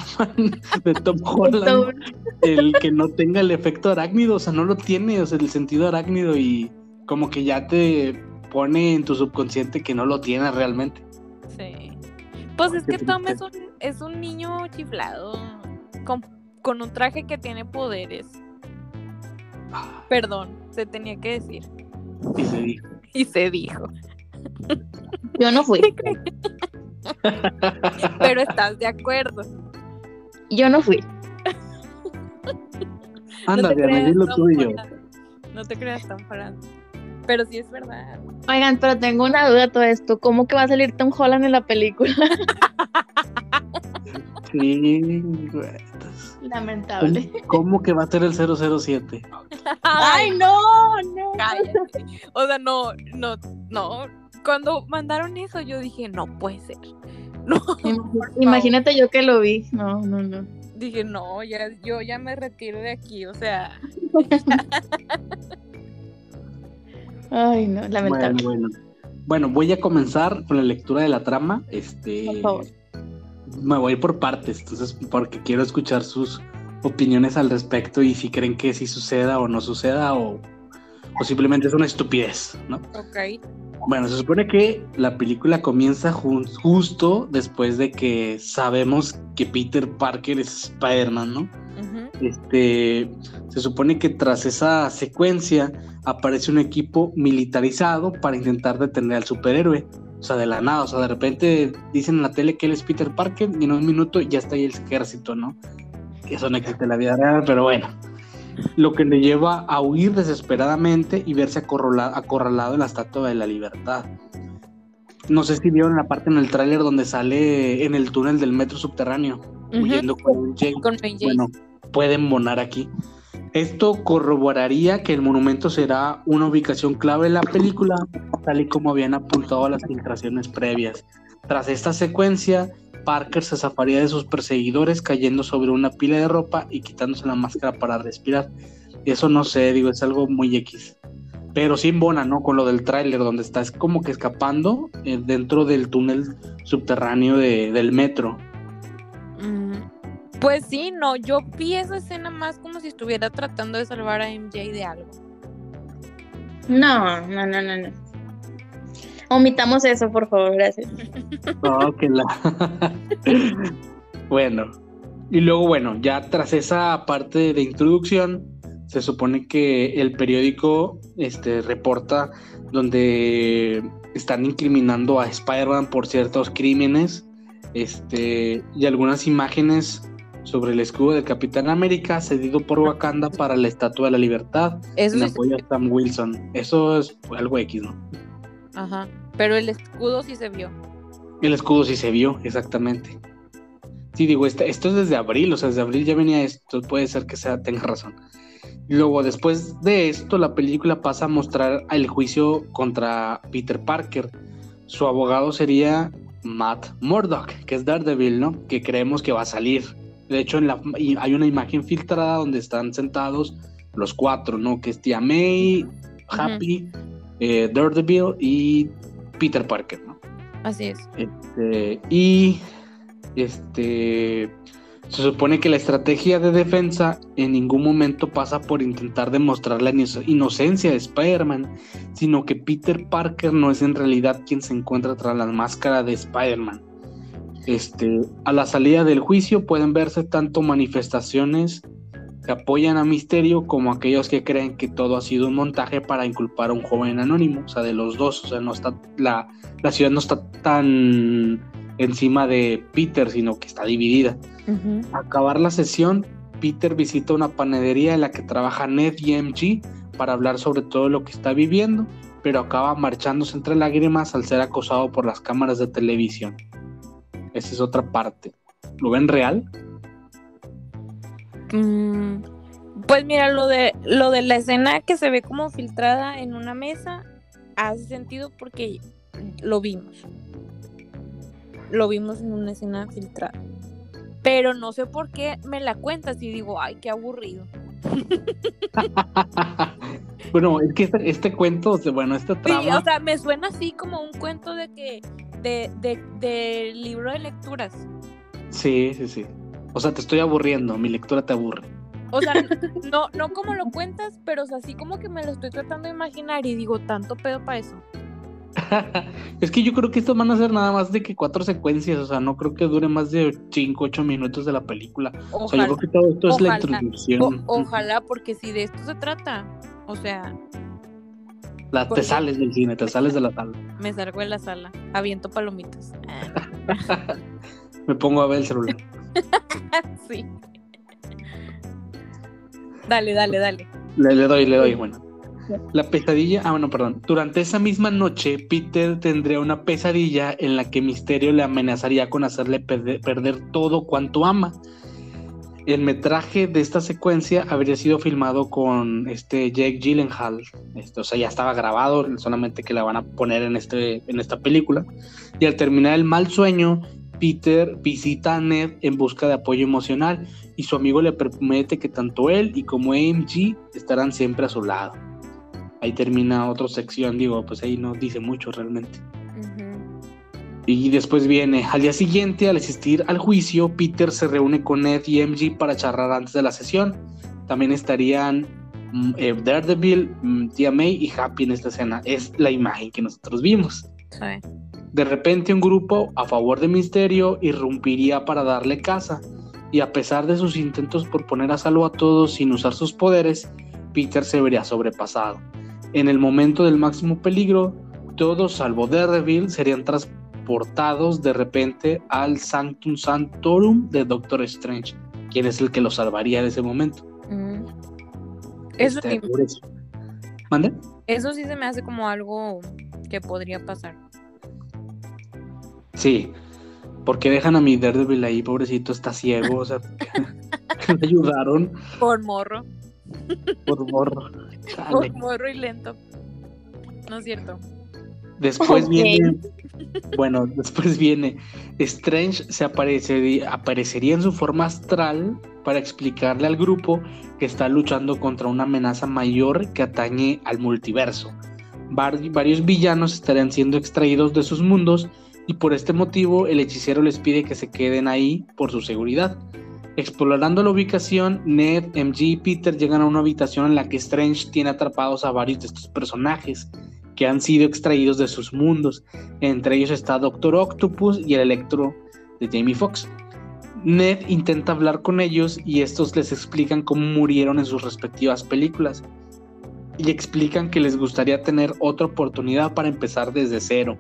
de Tom Holland. El que no tenga el efecto arácnido, o sea, no lo tiene, o sea, el sentido arácnido y como que ya te pone en tu subconsciente que no lo tiene realmente. Sí. Pues es que Tom es un, es un niño chiflado con, con un traje que tiene poderes. Perdón, se tenía que decir. Y se dijo. Y se dijo. Yo no fui. Pero estás de acuerdo. Yo no fui. Anda, no Diana, tuyo. Holland. No te creas tan Holland. Pero sí es verdad. Oigan, pero tengo una duda de todo esto. ¿Cómo que va a salir Tom Holland en la película? Sí, güey. Lamentable. ¿Cómo que va a ser el 007? Ay, no, no. cállate. O sea, no, no, no. Cuando mandaron eso, yo dije, no puede ser. No. Imagínate yo que lo vi. No, no, no. Dije, no, ya, yo ya me retiro de aquí. O sea, Ay, no, Bueno, lamentable. bueno. Bueno, voy a comenzar con la lectura de la trama. Este, Por favor. me voy por partes, entonces, porque quiero escuchar sus opiniones al respecto y si creen que sí suceda o no suceda o, o simplemente es una estupidez, ¿no? Ok. Bueno, se supone que la película comienza ju- justo después de que sabemos que Peter Parker es Spider-Man, ¿no? Ujú. Este, se supone que tras esa secuencia aparece un equipo militarizado para intentar detener al superhéroe. O sea, de la nada, o sea, de repente dicen en la tele que él es Peter Parker y en un minuto ya está ahí el ejército, ¿no? Que eso no existe en la vida real, pero bueno. Lo que le lleva a huir desesperadamente y verse acorrala- acorralado en la Estatua de la Libertad. No sé si vieron la parte en el tráiler donde sale en el túnel del metro subterráneo, huyendo con Jake. Con Mary Jane. Bueno, pueden monar aquí. Esto corroboraría que el monumento será una ubicación clave en la película, tal y como habían apuntado las filtraciones previas. Tras esta secuencia, Parker se zafaría de sus perseguidores cayendo sobre una pila de ropa y quitándose la máscara para respirar. Eso no sé, digo, es algo muy X. Pero sí embona, ¿no? Con lo del tráiler, donde está es como que escapando eh, dentro del túnel subterráneo de- del metro. Mm, Pues sí, no, yo vi esa escena más como si estuviera tratando de salvar a MJ de algo. No, no, no, no, no. Omitamos eso, por favor, gracias. Oh, que la- bueno, y luego, bueno, ya tras esa parte de introducción, se supone que el periódico este, reporta donde están incriminando a Spider-Man por ciertos crímenes este, y algunas imágenes sobre el escudo del Capitán América cedido por Wakanda para la Estatua de la Libertad Eso en sí, apoyo a Sam Wilson. Eso es algo X, ¿no? ajá. Pero el escudo sí se vio. El escudo sí se vio, exactamente. Sí, digo, esta- esto es desde abril, o sea, desde abril ya venía esto, puede ser que sea, tenga razón. Luego, después de esto, la película pasa a mostrar el juicio contra Peter Parker. Su abogado sería Matt Murdock, que es Daredevil, ¿no? Que creemos que va a salir. De hecho, en la, y hay una imagen filtrada donde están sentados los cuatro, ¿no? Que es Tia May, Happy, eh, Daredevil y Peter Parker, ¿no? Así es. Este, y este se supone que la estrategia de defensa en ningún momento pasa por intentar demostrar la ino- inocencia de Spider-Man, sino que Peter Parker no es en realidad quien se encuentra tras la máscara de Spider-Man. Este, a la salida del juicio pueden verse tanto manifestaciones que apoyan a Misterio como aquellos que creen que todo ha sido un montaje para inculpar a un joven anónimo, o sea, de los dos, o sea, no está la, la ciudad no está tan encima de Peter, sino que está dividida. Al acabar la sesión, Peter visita una panadería en la que trabaja Ned y MG para hablar sobre todo lo que está viviendo, pero acaba marchándose entre lágrimas al ser acosado por las cámaras de televisión. Esa es otra parte. ¿Lo ven real? Mm, Pues mira, lo de lo de la escena que se ve como filtrada en una mesa hace sentido porque lo vimos. Lo vimos en una escena filtrada. Pero no sé por qué me la cuentas y digo, ay, qué aburrido. bueno, es que este, este cuento, bueno, esta Sí, trama... o sea, me suena así como un cuento de que de, de, de libro de lecturas. Sí, sí, sí. O sea, te estoy aburriendo, mi lectura te aburre. O sea, no, no como lo cuentas, pero o sea, así como que me lo estoy tratando de imaginar y digo, tanto pedo para eso. es que yo creo que estos van a ser nada más de que cuatro secuencias, o sea, no creo que dure más de 5, 8 minutos de la película. O sea, yo Ojalá. creo que todo esto es la Ojalá. introducción. O- ojalá, porque si de esto se trata, o sea, La- te sales del cine, te sales de la sala. me salgo de la sala, aviento palomitas. Me pongo a ver el celular. sí. Dale, dale, dale. Le, le doy, le doy, bueno. La pesadilla, ah, bueno, perdón. Durante esa misma noche, Peter tendría una pesadilla en la que Misterio le amenazaría con hacerle perder, perder todo cuanto ama. El metraje de esta secuencia habría sido filmado con este Jake Gyllenhaal. Esto, o sea, ya estaba grabado, solamente que la van a poner en, este, en esta película. Y al terminar el mal sueño, Peter visita a Ned en busca de apoyo emocional y su amigo le promete que tanto él y como AMG estarán siempre a su lado. Ahí termina otra sección, digo, pues ahí no dice mucho realmente. Y después viene, al día siguiente, al asistir al juicio, Peter se reúne con Ned y MG para charlar antes de la sesión. También estarían mm, eh, Daredevil, mm, Tia May y Happy en esta escena. Es la imagen que nosotros vimos. Sí. De repente un grupo a favor de Misterio irrumpiría para darle caza, y a pesar de sus intentos por poner a salvo a todos sin usar sus poderes, Peter se vería sobrepasado. En el momento del máximo peligro, todos salvo Daredevil serían transportados de repente al Sanctum Sanctorum de Doctor Strange, quien es el que lo salvaría en ese momento. Mm. Eso, Este, sí. ¿Mande? eso sí se me hace como algo que podría pasar. Sí, porque dejan a mi Daredevil ahí, pobrecito, está ciego, o sea, le ayudaron Por morro. por. Chale. Por morro y lento. No es cierto. Después viene, bueno, después viene Strange se aparecería, aparecería en su forma astral para explicarle al grupo que está luchando contra una amenaza mayor que atañe al multiverso. Var- varios villanos estarían siendo extraídos de sus mundos y por este motivo el hechicero les pide que se queden ahí por su seguridad. Explorando la ubicación, Ned, MG y Peter llegan a una habitación en la que Strange tiene atrapados a varios de estos personajes que han sido extraídos de sus mundos. Entre ellos está Doctor Octopus y el Electro de Jamie Foxx. Ned intenta hablar con ellos y estos les explican cómo murieron en sus respectivas películas y explican que les gustaría tener otra oportunidad para empezar desde cero.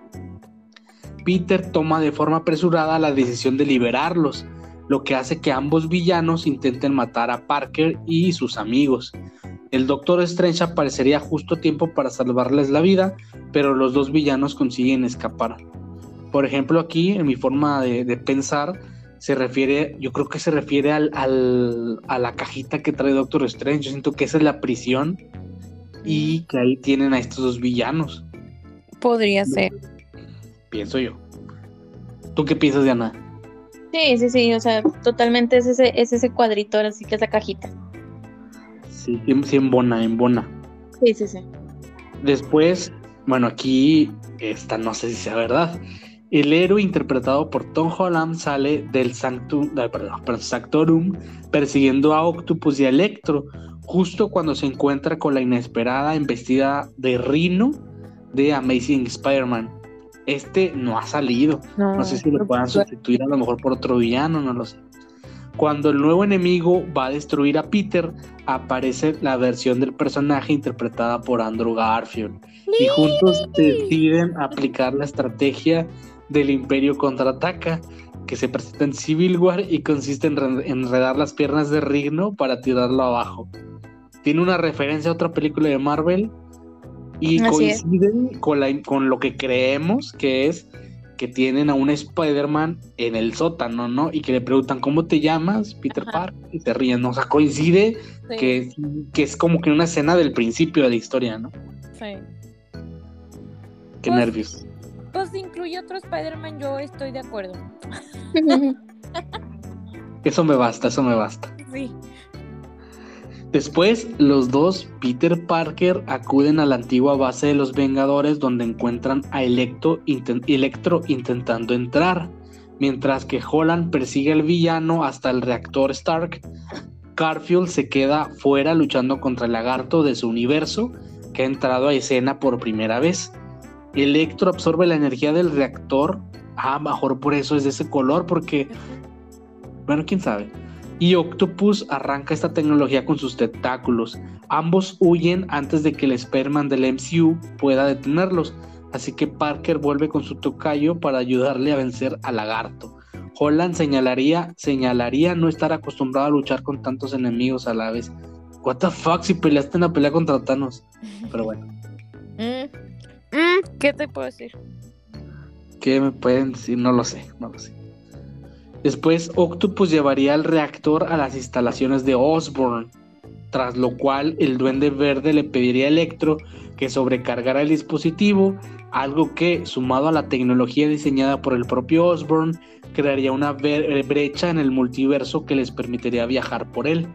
Peter toma de forma apresurada la decisión de liberarlos, lo que hace que ambos villanos intenten matar a Parker y sus amigos. El Doctor Strange aparecería justo a tiempo para salvarles la vida, pero los dos villanos consiguen escapar. Por ejemplo, aquí, en mi forma de, de pensar, se refiere, yo creo que se refiere al, al- a la cajita que trae Doctor Strange. Yo siento que esa es la prisión y que ahí tienen a estos dos villanos, Podría ser. pienso yo. ¿Tú qué piensas, Diana? Sí, sí, sí, o sea, totalmente es ese, es ese cuadrito, así que es la cajita. Sí, sí, embona, embona. Sí, sí, sí. Después, bueno, aquí esta no sé si sea verdad. El héroe interpretado por Tom Holland sale del Sanctum, perdón, Sanctorum persiguiendo a Octopus y a Electro, justo cuando se encuentra con la inesperada embestida de Rhino de Amazing Spider-Man. Este no ha salido. No sé si lo puedan sustituir a lo mejor por otro villano, no lo sé. Cuando el nuevo enemigo va a destruir a Peter, aparece la versión del personaje interpretada por Andrew Garfield. Y juntos deciden aplicar la estrategia del Imperio contraataca, que se presenta en Civil War y consiste en re- enredar las piernas de Rigno para tirarlo abajo. Tiene una referencia a otra película de Marvel y Así es. coinciden con, la, con lo que creemos que es que tienen a un Spider-Man en el sótano, ¿no? Y que le preguntan, ¿cómo te llamas? Peter. Parker. Y se ríen, ¿no? O sea, coincide Sí, que, que es como que una escena del principio de la historia, ¿no? sí. Qué Pues- nervios. Pues si incluye otro Spider-Man, yo estoy de acuerdo. Eso me basta, eso me basta. Sí. Después, los dos, Peter Parker, acuden a la antigua base de los Vengadores donde encuentran a Electro, inten- Electro intentando entrar, mientras que Holland persigue al villano hasta el reactor Stark. Garfield se queda fuera luchando contra el lagarto de su universo que ha entrado a escena por primera vez. Electro absorbe la energía del reactor. Ah, mejor por eso es de ese color, porque bueno, quién sabe. Y Octopus arranca esta tecnología con sus tentáculos. Ambos huyen antes de que el Spider-Man del MCU pueda detenerlos. Así que Parker vuelve con su tocayo para ayudarle a vencer al lagarto. Holland señalaría, señalaría no estar acostumbrado a luchar con tantos enemigos a la vez. What the fuck si peleaste en la pelea contra Thanos. Pero bueno, Mm. Mm, ¿Qué te puedo decir? ¿qué me pueden decir? No lo sé, no lo sé. Después, Octopus llevaría el reactor a las instalaciones de Osborn, tras lo cual el Duende Verde le pediría a Electro que sobrecargara el dispositivo, algo que, sumado a la tecnología diseñada por el propio Osborn, crearía una bre- brecha en el multiverso que les permitiría viajar por él.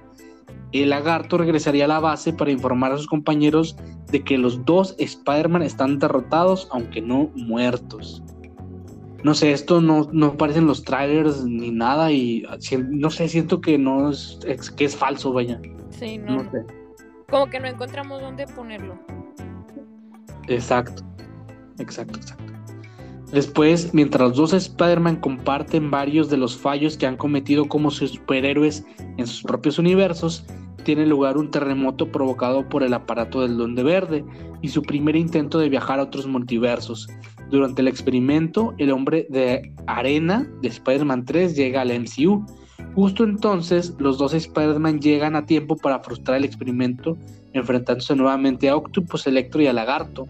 El lagarto regresaría a la base para informar a sus compañeros de que los dos Spider-Man están derrotados, aunque no muertos. No sé, esto no, no aparece en los trailers ni nada y no sé, siento que no es, es- que es falso, vaya. Sí, no. No sé. Como que no encontramos dónde ponerlo. Exacto, exacto, exacto. Después, mientras los dos Spider-Man comparten varios de los fallos que han cometido como superhéroes en sus propios universos, tiene lugar un terremoto provocado por el aparato del Duende Verde y su primer intento de viajar a otros multiversos. Durante el experimento, el hombre de arena de Spider-Man 3 llega al MCU. Justo entonces, los dos Spider-Man llegan a tiempo para frustrar el experimento, enfrentándose nuevamente a Octopus, Electro y a Lagarto.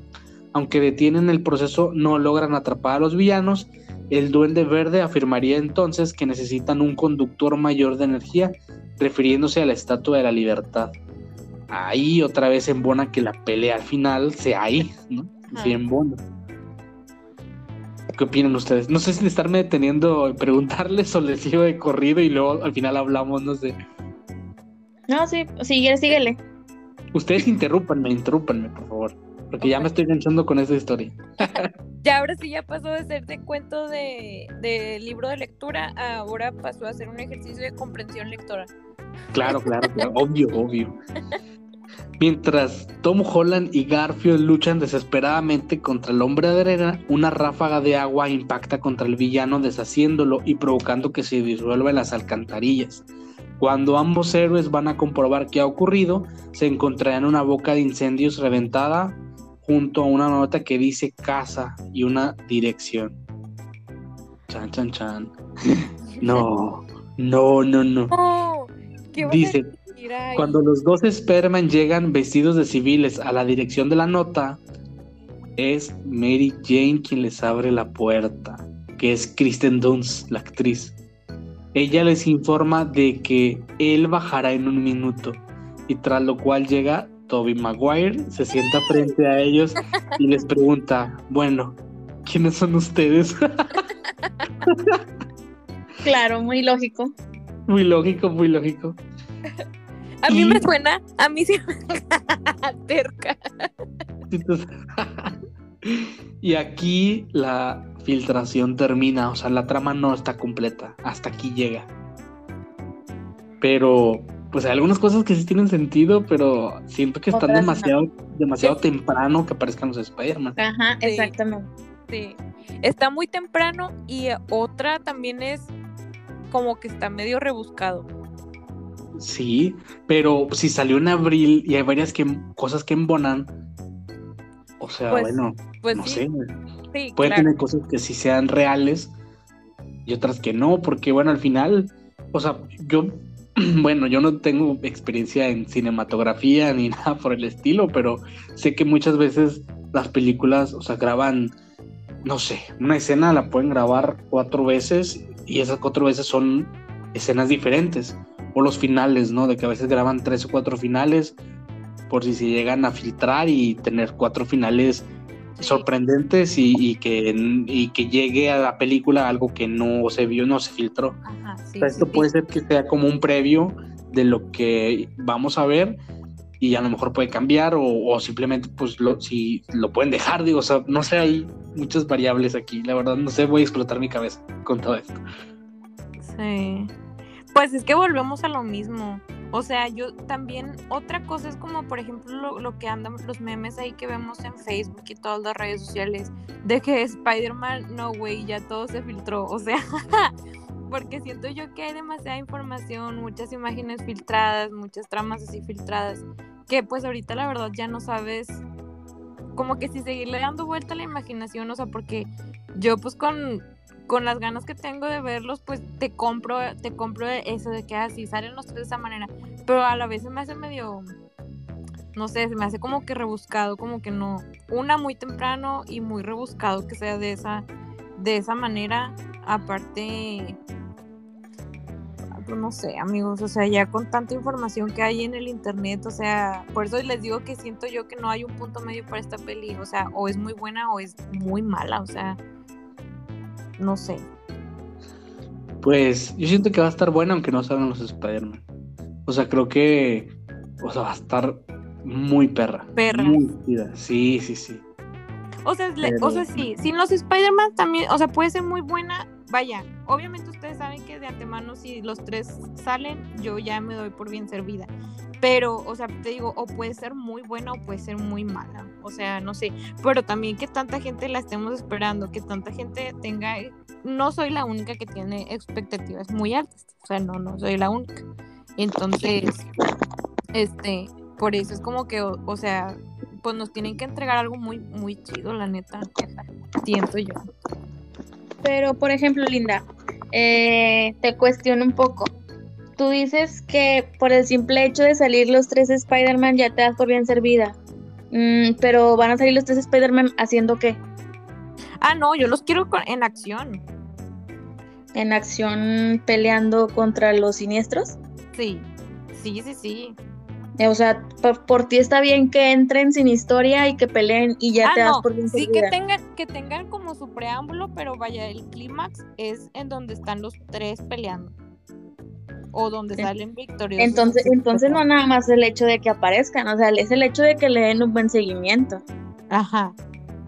Aunque detienen el proceso, no logran atrapar a los villanos. El Duende Verde afirmaría entonces que necesitan un conductor mayor de energía, refiriéndose a la Estatua de la Libertad. Ahí otra vez embona que la pelea al final sea ahí, ¿no? Sí, embona. ¿Qué opinan ustedes? No sé si estarme deteniendo y preguntarles o les sigo de corrido y luego al final hablamos, no sé. No, sí, síguele, síguele. Ustedes interrúpanme, interrúpanme, por favor. Porque ya me estoy enganchando con esa historia. ya ahora sí ya pasó de ser de cuento de, de, libro de lectura, ahora pasó a ser un ejercicio de comprensión lectora. Claro, claro, claro. obvio, obvio. Mientras Tom Holland y Garfield luchan desesperadamente contra el hombre de arena, una ráfaga de agua impacta contra el villano deshaciéndolo y provocando que se disuelva en las alcantarillas. Cuando ambos héroes van a comprobar qué ha ocurrido, se encontrarán una boca de incendios reventada junto a una nota que dice casa y una dirección. Chan, chan, chan. No, no, no, no. dice, cuando los dos Sperman llegan vestidos de civiles a la dirección de la nota, es Mary Jane quien les abre la puerta, que es Kristen Dunst, la actriz. Ella les informa de que él bajará en un minuto y tras lo cual llega Toby Maguire, se sienta frente a ellos y les pregunta, bueno, ¿quiénes son ustedes? claro, muy lógico. Muy lógico, muy lógico. A mí me suena, a mí sí me terca. y aquí la filtración termina, o sea, la trama no está completa, hasta aquí llega. Pero pues hay algunas cosas que sí tienen sentido, pero siento que están demasiado, demasiado temprano que aparezcan los Spider-Man. Ajá, exactamente. Sí, está muy temprano y otra también es como que está medio rebuscado. Sí, pero si salió en abril y hay varias que, cosas que embonan, o sea, pues, bueno, pues no sé. Sí, Puede tener cosas que sí sean reales y otras que no, porque bueno, al final, o sea, yo bueno, yo no tengo experiencia en cinematografía ni nada por el estilo, pero sé que muchas veces las películas, o sea, graban, no sé, una escena la pueden grabar cuatro veces y esas cuatro veces son escenas diferentes. O los finales, ¿no? De que a veces graban tres o cuatro finales por si se llegan a filtrar y tener cuatro finales sorprendentes y, que, y que llegue a la película algo que no se vio, no se filtró. esto puede ser que sea como un previo de lo que vamos a ver y a lo mejor puede cambiar o, simplemente pues lo, si lo pueden dejar, digo, o sea, no sé, hay muchas variables aquí, la verdad no sé, voy a explotar mi cabeza con todo esto. Sí, pues es que volvemos a lo mismo. O sea, yo también, otra cosa es como, por ejemplo, lo, que andan los memes ahí que vemos en Facebook y todas las redes sociales, de que Spider-Man, no, güey, ya todo se filtró. O sea, porque siento yo que hay demasiada información, muchas imágenes filtradas, muchas tramas así filtradas, que pues ahorita la verdad ya no sabes como que si seguirle dando vuelta a la imaginación, o sea, porque yo pues con con las ganas que tengo de verlos, pues te compro, te compro eso de que así ah, salen los tres de esa manera. Pero a la vez se me hace medio, no sé, se me hace como que rebuscado, como que no. Una muy temprano y muy rebuscado que sea de esa, de esa manera. Aparte, pues no sé, amigos, o sea, ya con tanta información que hay en el internet, o sea, por eso les digo que siento yo que no hay un punto medio para esta peli, o sea, o es muy buena o es muy mala, o sea, no sé. Pues yo siento que va a estar buena aunque no salgan los Spider-Man. O sea, creo que o sea, va a estar muy perra. Perra. Muy Sí, sí, sí. O sea, o sea, sí, sin los Spider-Man también, o sea, puede ser muy buena. Vaya, obviamente ustedes saben que de antemano si los tres salen, yo ya me doy por bien servida. Pero, o sea, te digo, o puede ser muy buena o puede ser muy mala. O sea, no sé. Pero también que tanta gente la estemos esperando, que tanta gente tenga. No soy la única que tiene expectativas muy altas. O sea, no, no soy la única. Entonces, este, por eso es como que, o, sea, pues nos tienen que entregar algo muy, muy chido, la neta. Siento yo. Pero, por ejemplo, Linda, eh, te cuestiono un poco. Tú dices que por el simple hecho de salir los tres Spider-Man ya te das por bien servida. Mm, pero van a salir los tres Spider-Man haciendo qué? Ah, no, yo los quiero en acción. ¿En acción peleando contra los siniestros? Sí, sí, sí, sí. O sea, por, ti está bien que entren sin historia y que peleen y ya ah, te das por bien Sí, que tengan, que tengan como su preámbulo, pero vaya, el clímax es en donde están los tres peleando. O donde salen victoriosos. Entonces, entonces no nada más el hecho de que aparezcan, o sea, es el hecho de que le den un buen seguimiento. Ajá,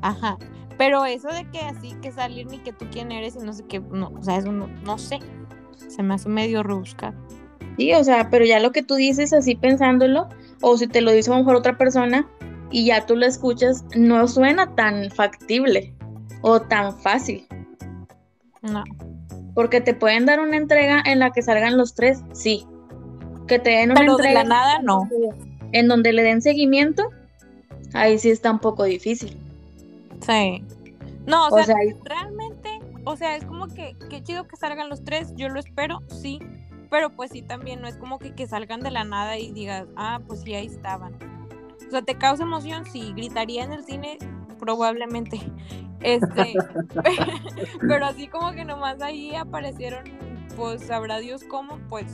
ajá. Pero eso de que así que salir ni que tú quién eres y no sé qué, no, o sea, eso no, no sé. Se me hace medio rebuscado. Sí, o sea, pero ya lo que tú dices así pensándolo, o si te lo dice a lo mejor otra persona y ya tú lo escuchas, no suena tan factible o tan fácil. No. Porque te pueden dar una entrega en la que salgan los tres, sí. Que te den una entrega. De la nada, no. En donde le den seguimiento, ahí sí está un poco difícil. Sí. No, o, sea, realmente, o sea, es como que, qué chido que salgan los tres, yo lo espero, sí, pero pues sí también no es como que, que salgan de la nada y digas, ah, pues sí, ahí estaban. O sea, ¿te causa emoción? Sí, gritaría en el cine, probablemente. Este, pero así como que nomás ahí aparecieron, pues sabrá Dios cómo, pues.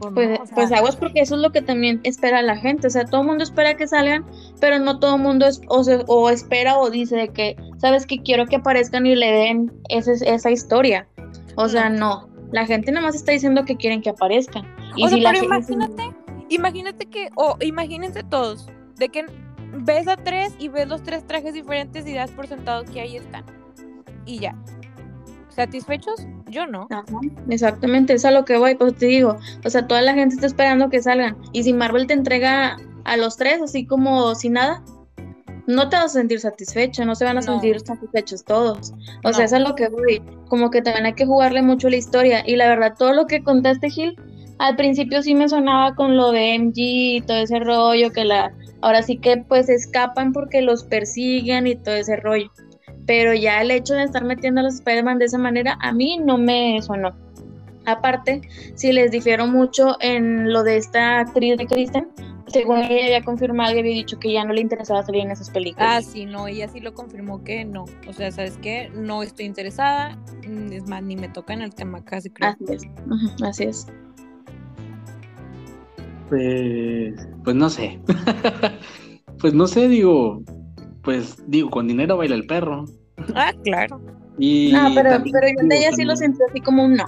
Pues, pues, pues aguas porque eso es lo que también espera la gente. O sea, todo el mundo espera que salgan, pero no todo el mundo es, o, o, espera o dice de que, ¿sabes que Quiero que aparezcan y le den ese, esa historia. O sea, no la gente nada más está diciendo que quieren que aparezcan. Y si pero imagínate, imagínate que, o imagínense todos, de que ves a tres y ves los tres trajes diferentes y das por sentado que ahí están. Y ya. ¿Satisfechos? Yo no. exactamente, es a lo que voy, pues te digo. O sea, toda la gente está esperando que salgan. Y si Marvel te entrega a los tres así como sin nada, no te vas a sentir satisfecho, no se van a sentir satisfechos todos. O sea, eso es lo que voy. Como que también hay que jugarle mucho la historia. Y la verdad, todo lo que contaste, Gil, al principio sí me sonaba con lo de MG y todo ese rollo, que la ahora sí que pues escapan porque los persiguen y todo ese rollo. Pero ya el hecho de estar metiendo a los Spider-Man de esa manera, a mí no me sonó. Aparte, si les difiero mucho en lo de esta actriz de Kristen, según ella había confirmado y había dicho que ya no le interesaba salir en esas películas. Ah, sí, no, ella sí lo confirmó que no. O sea, ¿sabes qué? No estoy interesada. Mm, es más, ni me toca en el tema casi creo. Así es. así es. Pues, pues no sé. pues no sé, digo. Pues digo, con dinero baila el perro. Ah, claro. Y no, pero, pero yo de ella sí lo sentí así como un no.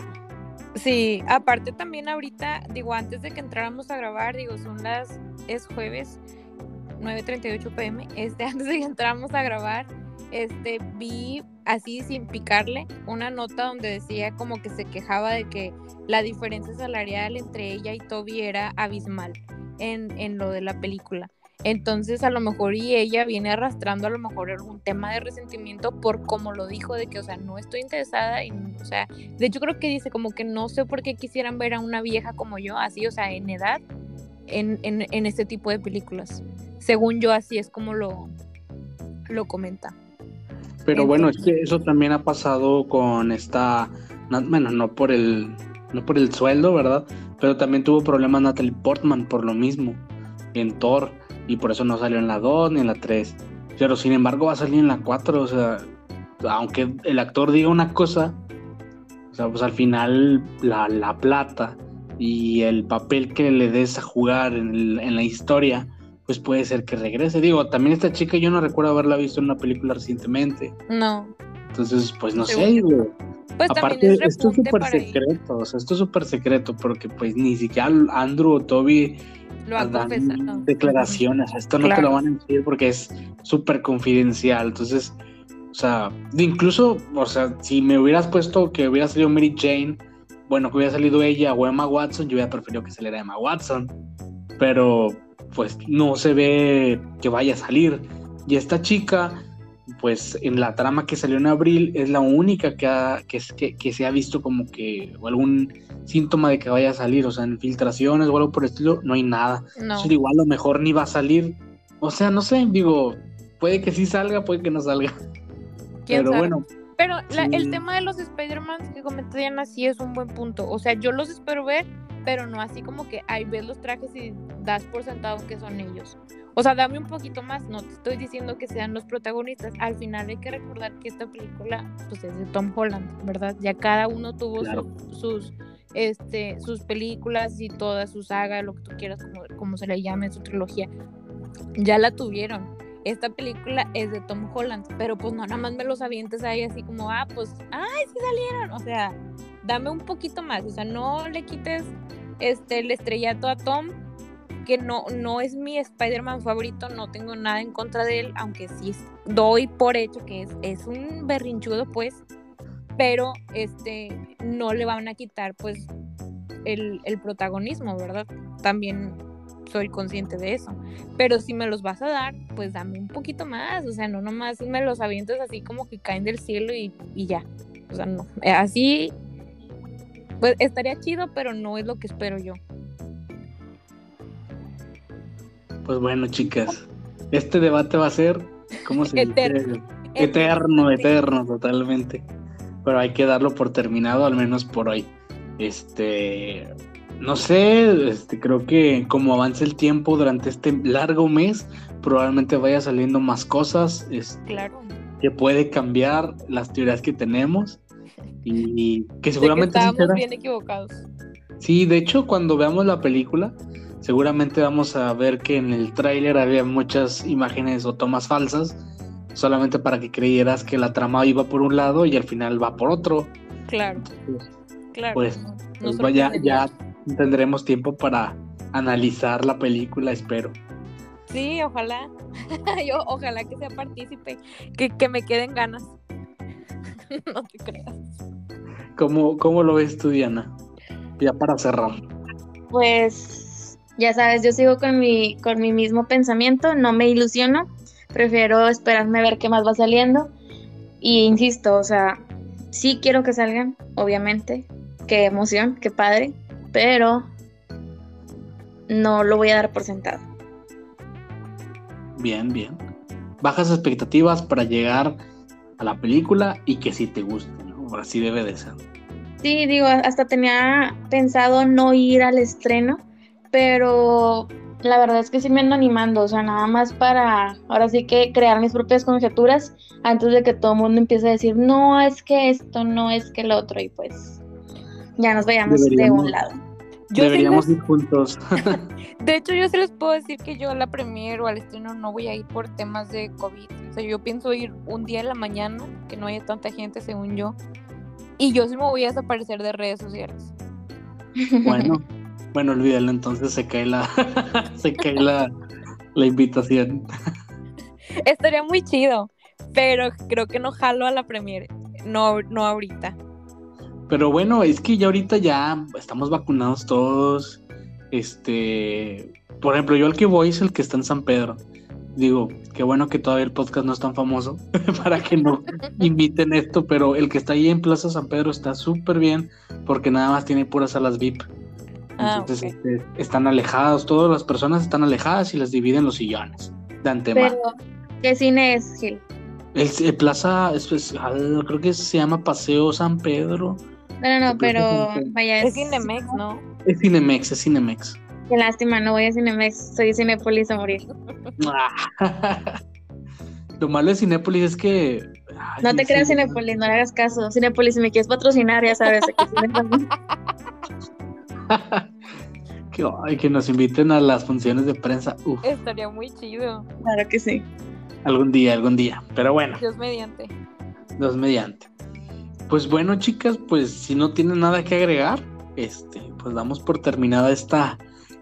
Sí, aparte también ahorita, digo, antes de que entráramos a grabar, digo, son las, es jueves, 9.38 pm, este, antes de que entráramos a grabar, este, vi así sin picarle una nota donde decía como que se quejaba de que la diferencia salarial entre ella y Toby era abismal en, en lo de la película. Entonces a lo mejor y ella viene arrastrando a lo mejor algún tema de resentimiento por como lo dijo de que, o sea, no estoy interesada y, o sea, de hecho creo que dice como que no sé por qué quisieran ver a una vieja como yo, así, o sea, en edad, en, en, este tipo de películas. Según yo, así es como lo, lo comenta. Pero bueno, es que eso también ha pasado con esta, bueno, no por el, no por el sueldo, ¿verdad? Pero también tuvo problemas Natalie Portman por lo mismo en Thor y por eso no salió en la 2 ni en la 3. Pero sin embargo va a salir en la 4, o sea, aunque el actor diga una cosa, o sea, pues al final la, la plata y el papel que le des a jugar en, en, la historia, pues puede ser que regrese. Digo, también esta chica yo no recuerdo haberla visto en una película recientemente. No. Entonces, pues no sé, digo. Pues Aparte, esto es súper secreto, o sea, esto es súper secreto porque pues ni siquiera Andrew o Toby lo ha Declaraciones, esto no te lo van a decir porque es súper confidencial. Entonces, o sea, incluso, o sea, si me hubieras puesto que hubiera salido Mary Jane bueno, que hubiera salido ella o Emma Watson, yo hubiera preferido que saliera Emma Watson. Pero pues no se ve que vaya a salir. Y esta chica, pues en la trama que salió en abril, es la única que, ha, que, que, se ha visto como que o algún síntoma de que vaya a salir. O sea, en filtraciones o algo por el estilo, no hay nada. No. igual a lo mejor ni va a salir. O sea, no sé, digo, puede que sí salga, puede que no salga. Pero bueno. Pero el tema de los Spider-Man que comentó Diana sí es un buen punto. O sea, yo los espero ver, pero no así como que ahí ves los trajes y das por sentado que son ellos. O sea, dame un poquito más, no te estoy diciendo que sean los protagonistas. Al final hay que recordar que esta película pues es de Tom Holland, ¿verdad? Ya cada uno tuvo sus este sus películas y toda su saga, lo que tú quieras como, como se le llame, su trilogía. Ya la tuvieron. Esta película es de Tom Holland, pero pues no nada más me los avientes ahí así como, ah, pues, ay, sí salieron. O sea, dame un poquito más, o sea, no le quites este, el estrellato a Tom, que no, no es mi Spider-Man favorito, no tengo nada en contra de él, aunque sí doy por hecho que es, es un berrinchudo, pues, pero este, no le van a quitar, pues, el, el protagonismo, ¿verdad? También soy consciente de eso. Pero si me los vas a dar, pues dame un poquito más. O sea, no nomás me los avientes así como que caen del cielo y, y ya. O sea, no. Así pues estaría chido, pero no es lo que espero yo. Pues bueno, chicas, este debate va a ser, ¿cómo se eterno. Dice? Eterno, eterno, totalmente. Pero hay que darlo por terminado, al menos por hoy. Este, no sé, este, creo que como avance el tiempo durante este largo mes, probablemente vaya saliendo más cosas. Este, claro. Que puede cambiar las teorías que tenemos y que seguramente... estábamos bien equivocados. Sí, de hecho cuando veamos la película, seguramente vamos a ver que en el tráiler había muchas imágenes o tomas falsas, solamente para que creyeras que la trama iba por un lado y al final va por otro. Claro. claro. Pues, pues ya, ya tendremos tiempo para analizar la película, espero. Sí, ojalá. Yo ojalá que sea partícipe, que, que me queden ganas. no te creas. ¿Cómo, ¿Cómo lo ves tú, Diana? Ya para cerrar. Pues, ya sabes, yo sigo con mi, con mi mismo pensamiento, no me ilusiono, prefiero esperarme a ver qué más va saliendo. Y insisto, o sea, sí quiero que salgan, obviamente, qué emoción, qué padre, pero no lo voy a dar por sentado. Bien, bien. Bajas expectativas para llegar a la película y que sí te guste, ¿no? Así debe de ser. Sí, digo, hasta tenía pensado no ir al estreno, pero la verdad es que sí me ando animando, o sea, nada más para ahora sí que crear mis propias conjeturas antes de que todo el mundo empiece a decir, no, es que esto, no es que el otro, y pues ya nos vayamos de un lado. Deberíamos ir juntos. de hecho, yo sí les puedo decir que yo a la premier o al estreno no voy a ir por temas de COVID. O sea, yo pienso ir un día en la mañana, que no haya tanta gente según yo. Y yo sí me voy a desaparecer de redes sociales. Bueno, bueno, olvídalo, entonces se cae la, se cae la, la invitación. Estaría muy chido, pero creo que no jalo a la premier, no, no ahorita. Pero bueno, es que ya ahorita ya estamos vacunados todos. Este, por ejemplo, yo al que voy es el que está en San Pedro. Digo, qué bueno que todavía el podcast no es tan famoso para que no inviten esto, pero el que está ahí en Plaza San Pedro está súper bien porque nada más tiene puras salas VIP. Ah, Entonces este, están alejados, todas las personas están alejadas y las dividen los sillones de antemano. Pero, ¿qué cine es, Gil? El, Plaza, especial, creo que se llama Paseo San Pedro. No, no, no, pero vaya. Es, Cinemex, ¿no? Es Cinemex, es Cinemex. Qué lástima, no voy a Cinemex, soy Cinépolis a morir. Lo malo de Cinépolis es que. no te creas Cinépolis, no le hagas caso. Cinépolis, si me quieres patrocinar, ya sabes. que, ay, que nos inviten a las funciones de prensa. Estaría muy chido. Claro que sí. Algún día, algún día. Pero bueno. Dios mediante. Dios mediante. Pues bueno, chicas, pues si no tienen nada que agregar, este, pues damos por terminada esta,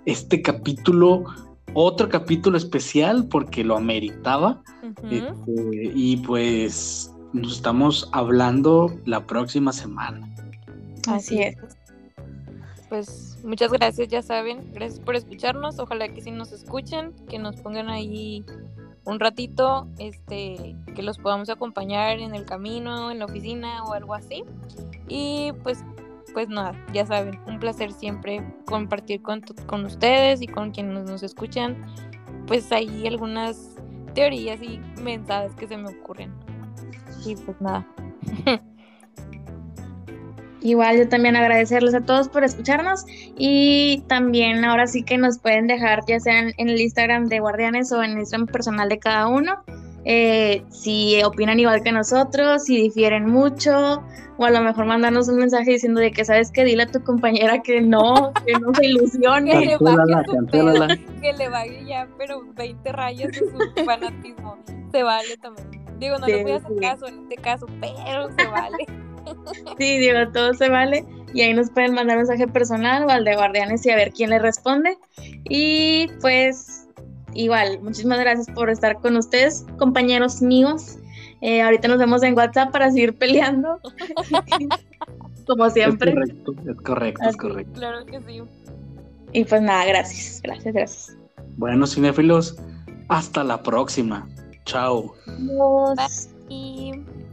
este capítulo, otro capítulo especial porque lo ameritaba. Este, y pues nos estamos hablando la próxima semana. Así es. pues muchas gracias, ya saben, gracias por escucharnos, ojalá que sí nos escuchen, que nos pongan ahí un ratito, este, que los podamos acompañar en el camino, en la oficina o algo así. Y pues, pues nada, ya saben, un placer siempre compartir con, con ustedes y con quienes nos escuchan, pues hay algunas teorías y mensajes que se me ocurren. Y pues nada. Igual yo también agradecerles a todos por escucharnos y también ahora sí que nos pueden dejar ya sea en, el Instagram de Guardianes o en el Instagram personal de cada uno eh, si opinan igual que nosotros, si difieren mucho o a lo mejor mandarnos un mensaje diciendo de que sabes que dile a tu compañera que no, que no se ilusione. que, le baje que le baje ya, pero 20 rayas de su fanatismo. Se vale también. Digo, no le voy a hacer caso en este caso, pero se vale. Sí, digo, todo se vale. Y ahí nos pueden mandar un mensaje personal o al de Guardianes y a ver quién le responde. Y pues, igual, muchísimas gracias por estar con ustedes, compañeros míos. Eh, ahorita nos vemos en WhatsApp para seguir peleando. Como siempre. Es correcto, es correcto, es correcto. Claro que sí. Y pues nada, gracias, gracias, gracias. Bueno, cinéfilos, hasta la próxima. Chao. Adiós. Bye.